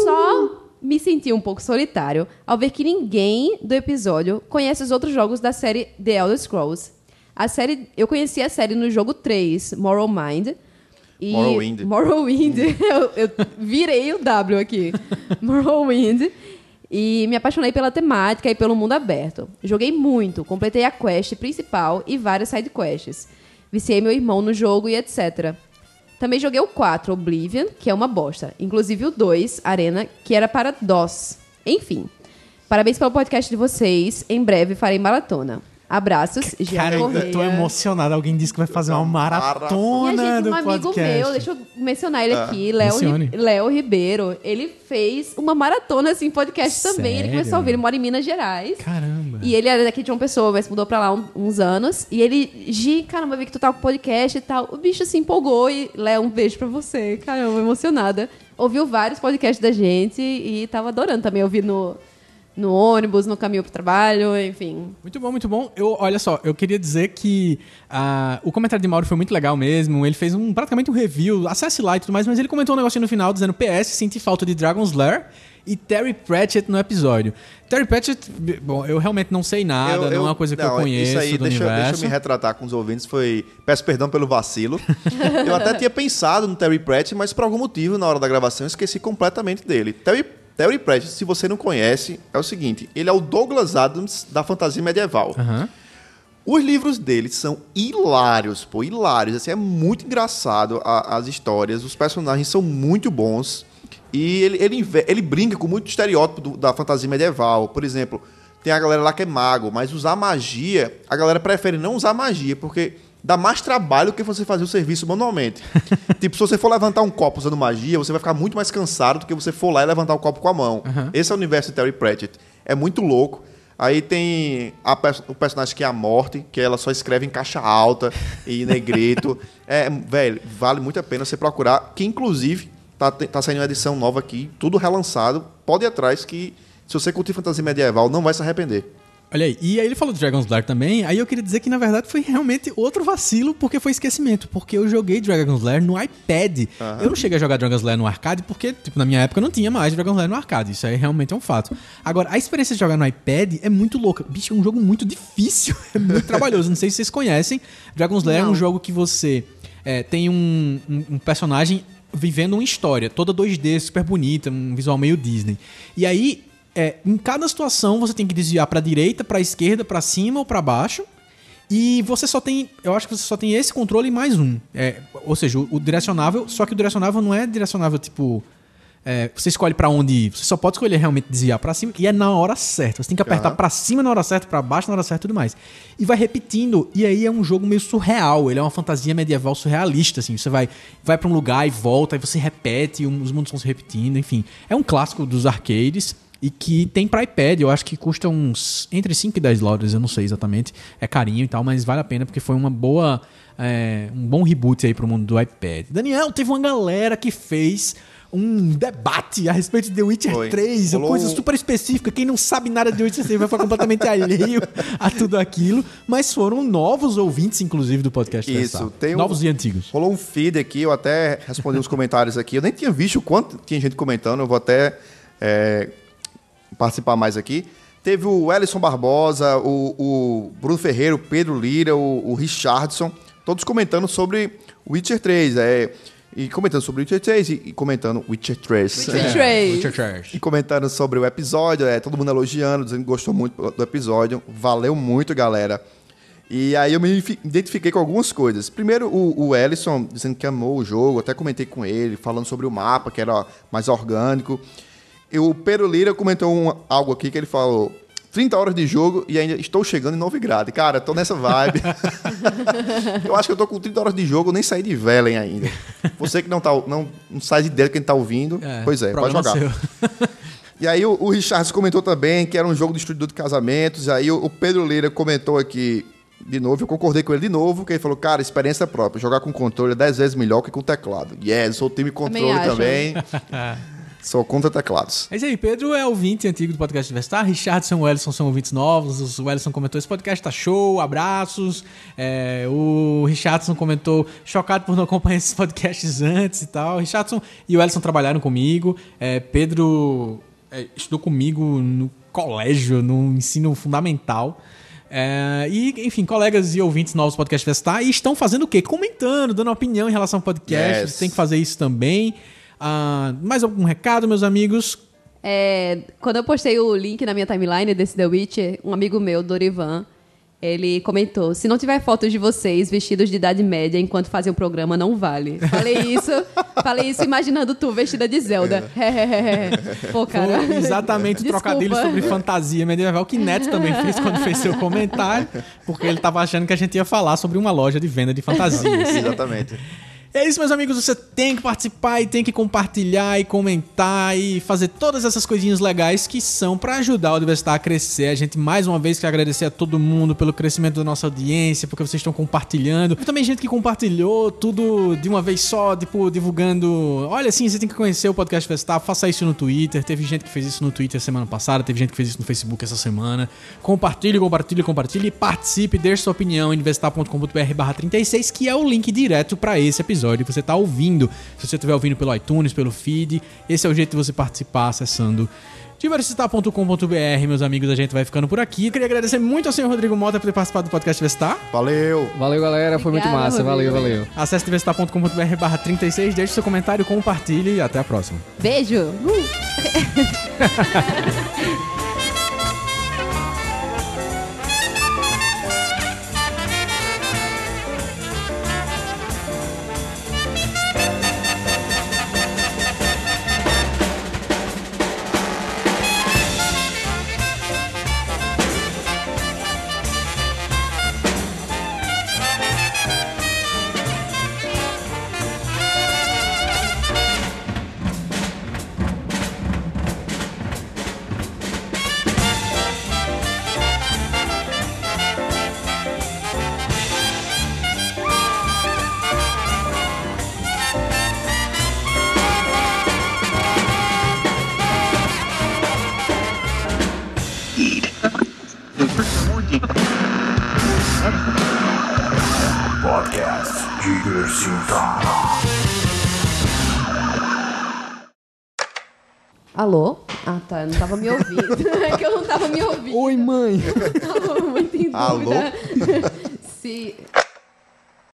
Speaker 5: Só me senti um pouco solitário ao ver que ninguém do episódio conhece os outros jogos da série The Elder Scrolls. A série, eu conheci a série no jogo 3, Morrowind. E
Speaker 4: Morrowind.
Speaker 5: Morrowind. eu, eu virei o W aqui. Morrowind. E me apaixonei pela temática e pelo mundo aberto. Joguei muito, completei a quest principal e várias side quests. Viciei meu irmão no jogo e etc. Também joguei o 4, Oblivion, que é uma bosta. Inclusive o 2, Arena, que era para DOS. Enfim. Parabéns pelo podcast de vocês. Em breve farei maratona. Abraços, Jean
Speaker 3: Cara,
Speaker 5: Correia.
Speaker 3: eu tô emocionado. Alguém disse que vai fazer uma
Speaker 5: E a
Speaker 3: maratona
Speaker 5: gente, um
Speaker 3: do
Speaker 5: amigo
Speaker 3: podcast.
Speaker 5: meu, deixa eu mencionar ele aqui, Léo. Ri- Léo Ribeiro. Ele fez uma maratona assim, podcast também. Ele
Speaker 3: Sério?
Speaker 5: começou a ouvir, ele mora em Minas Gerais.
Speaker 3: Caramba.
Speaker 5: E ele era daqui de uma pessoa, mas mudou pra lá um- uns anos. E ele, Gi, caramba, eu vi que tu tá com podcast e tal. O bicho se empolgou e, Léo, um beijo pra você. Caramba, emocionada. Ouviu vários podcasts da gente e tava adorando também ouvir no, no ônibus, no caminho pro trabalho, enfim.
Speaker 3: Muito bom, muito bom. Eu, olha só, eu queria dizer que ah, o comentário de Mauro foi muito legal mesmo. Ele fez um, praticamente um review, acesse lá e tudo mais, mas ele comentou um negocinho no final dizendo PS, senti falta de Dragon's Lair e Terry Pratchett no episódio. Terry Pratchett, bom, eu realmente não sei nada, não é uma coisa que eu
Speaker 4: não,
Speaker 3: conheço
Speaker 4: Isso aí,
Speaker 3: do
Speaker 4: deixa,
Speaker 3: universo.
Speaker 4: deixa eu me retratar com os ouvintes. Foi. Peço perdão pelo vacilo. eu até tinha pensado no Terry Pratchett, mas por algum motivo, na hora da gravação, eu esqueci completamente dele. Terry, Terry Pratchett, se você não conhece, é o seguinte: ele é o Douglas Adams da fantasia medieval.
Speaker 3: Aham.
Speaker 4: Os livros dele são hilários, pô, hilários. Assim, é muito engraçado a- as histórias, os personagens são muito bons. E ele, ele, ele brinca com muito estereótipo do- da fantasia medieval. Por exemplo, tem a galera lá que é mago, mas usar magia, a galera prefere não usar magia, porque dá mais trabalho que você fazer o serviço manualmente. tipo, se você for levantar um copo usando magia, você vai ficar muito mais cansado do que você for lá e levantar o copo com a mão. Esse é o universo de Terry Pratchett. É muito louco. Aí tem a o personagem que é a Morte, que ela só escreve em caixa alta e negrito. É, velho, vale muito a pena você procurar, que inclusive tá, tá saindo uma edição nova aqui, tudo relançado. Pode ir atrás que se você curtir fantasia medieval, não vai se arrepender.
Speaker 3: Olha aí, e aí ele falou do Dragon's Lair também, aí eu queria dizer que na verdade foi realmente outro vacilo, porque foi esquecimento, porque eu joguei Dragon's Lair no iPad. Eu não cheguei a jogar Dragon's Lair no arcade, porque, tipo, na minha época não tinha mais Dragon's Lair no arcade, isso aí realmente é um fato. Agora, a experiência de jogar no iPad é muito louca. Bicho, é um jogo muito difícil, é muito trabalhoso, não sei se vocês conhecem. Dragon's Lair é um
Speaker 5: Não.
Speaker 3: jogo que você é, tem um, um- um personagem vivendo uma história, toda 2D, super bonita, um visual meio Disney. E aí, é, em cada situação, você tem que desviar pra direita, pra esquerda, pra cima ou pra baixo. E você só tem, eu acho que você só tem esse controle e mais um. É, ou seja, o, o direcionável, só que o direcionável não é direcionável tipo. é, você escolhe pra onde ir. Você só pode escolher realmente desviar pra cima e é na hora certa. Você tem que apertar pra cima na hora certa, pra baixo na hora certa e tudo mais. E vai repetindo. E aí é um jogo meio surreal. Ele é uma fantasia medieval surrealista, assim. Você vai, vai para um lugar e volta, e você repete, e os mundos vão se repetindo, enfim. É um clássico dos arcades. E que tem pra iPad, eu acho que custa uns entre 5 e 10 dólares, eu não sei exatamente. É carinho e tal, mas vale a pena porque foi uma boa. é, um bom reboot aí pro mundo do iPad. Daniel, teve uma galera que fez um debate a respeito de The Witcher
Speaker 4: Foi.
Speaker 3: 3,
Speaker 4: Rolou
Speaker 3: coisa super específica. Quem não sabe nada de The Witcher 3 vai ficar completamente alheio a tudo aquilo. Mas foram novos ouvintes, inclusive, do podcast.
Speaker 4: Isso, tem um-
Speaker 3: Novos e antigos.
Speaker 4: Rolou um feed aqui, eu até respondi os comentários aqui. Eu nem tinha visto o quanto tinha gente comentando, eu vou até é, participar mais aqui. Teve o Ellison Barbosa, o, o Bruno Ferreira, o Pedro Lira, o, o Richardson, todos comentando sobre Witcher 3. É, e comentando sobre Witcher 3 e, e comentando Witcher 3.
Speaker 5: Witcher
Speaker 4: É.
Speaker 5: 3.
Speaker 3: Witcher 3.
Speaker 4: E comentando sobre o episódio, é, todo mundo elogiando, dizendo que gostou muito do episódio. Valeu muito, galera. E aí eu me fi- identifiquei com algumas coisas. Primeiro, o, o Ellison dizendo que amou o jogo, até comentei com ele, falando sobre o mapa, que era mais orgânico. E o Pedro Lira comentou um- algo aqui que ele falou: 30 horas de jogo e ainda estou chegando em Novigrad. Cara, tô nessa vibe. eu acho que eu tô com 30 horas de jogo, eu nem saí de Velen ainda. Você que não, tá, não, não sai de ideia de quem tá ouvindo, pois é, pode jogar.
Speaker 3: seu.
Speaker 4: E aí o, o Richards comentou também que era um jogo do estúdio de casamentos. E aí o, o Pedro Lira comentou aqui de novo, eu concordei com ele de novo, que ele falou, cara, experiência própria, jogar com controle é 10 vezes melhor que com teclado. Yes, sou time controle
Speaker 5: acho.
Speaker 4: também. sou contra teclados.
Speaker 3: Mas aí, Pedro é ouvinte antigo do podcast Investar, Richardson e o Ellison são ouvintes novos. O Ellison comentou: esse podcast tá show, abraços. É, o Richardson comentou: chocado por não acompanhar esses podcasts antes e tal. Richardson e o Ellison trabalharam comigo. É, Pedro é, estudou comigo no colégio, no ensino fundamental. É, e, enfim, colegas e ouvintes novos do podcast Vestar e estão fazendo o quê? Comentando, dando opinião em relação ao podcast.
Speaker 4: Yes.
Speaker 3: Tem que fazer isso também. Ah, mais algum recado, meus amigos?
Speaker 5: É, quando eu postei o link na minha timeline desse The Witcher, um amigo meu, Dorivan, Ele comentou: se não tiver fotos de vocês vestidos de idade média enquanto fazem o programa, não vale. Falei isso, falei isso imaginando tu vestida de Zelda. Pô, cara.
Speaker 3: Foi exatamente o trocadilho sobre fantasia medieval que Neto também fez quando fez seu comentário, porque ele tava achando que a gente ia falar sobre uma loja de venda de fantasias.
Speaker 4: Exatamente.
Speaker 3: É isso, meus amigos. Você tem que participar e tem que compartilhar e comentar e fazer todas essas coisinhas legais que são pra ajudar o Universitar a crescer. A gente, mais uma vez, quer agradecer a todo mundo pelo crescimento da nossa audiência, porque vocês estão compartilhando. E também gente que compartilhou tudo de uma vez só, tipo, divulgando. Olha, assim, você tem que conhecer o podcast Vestar, faça isso no Twitter. Teve gente que fez isso no Twitter semana passada, teve gente que fez isso no Facebook essa semana. Compartilhe, compartilhe, compartilhe participe, deixe sua opinião em investar.com.br barra 36, que é o link direto pra esse episódio que você tá ouvindo. Se você estiver ouvindo pelo iTunes, pelo feed, esse é o jeito de você participar acessando diversitar.com.br, meus amigos, a gente vai ficando por aqui. Eu queria agradecer muito ao senhor Rodrigo Mota por ter participado do podcast Vestar.
Speaker 4: Valeu!
Speaker 6: Valeu, galera. Foi muito massa. Valeu,
Speaker 5: Rodrigo.
Speaker 6: valeu.
Speaker 3: Acesse diversitar.com.br barra 36, deixe seu comentário, compartilhe e até a próxima.
Speaker 5: Beijo. Uh. Eu não tava me ouvindo. é que eu não tava me ouvindo.
Speaker 3: Oi, mãe!
Speaker 5: Tava muito em dúvida.
Speaker 4: Alô?
Speaker 5: Se.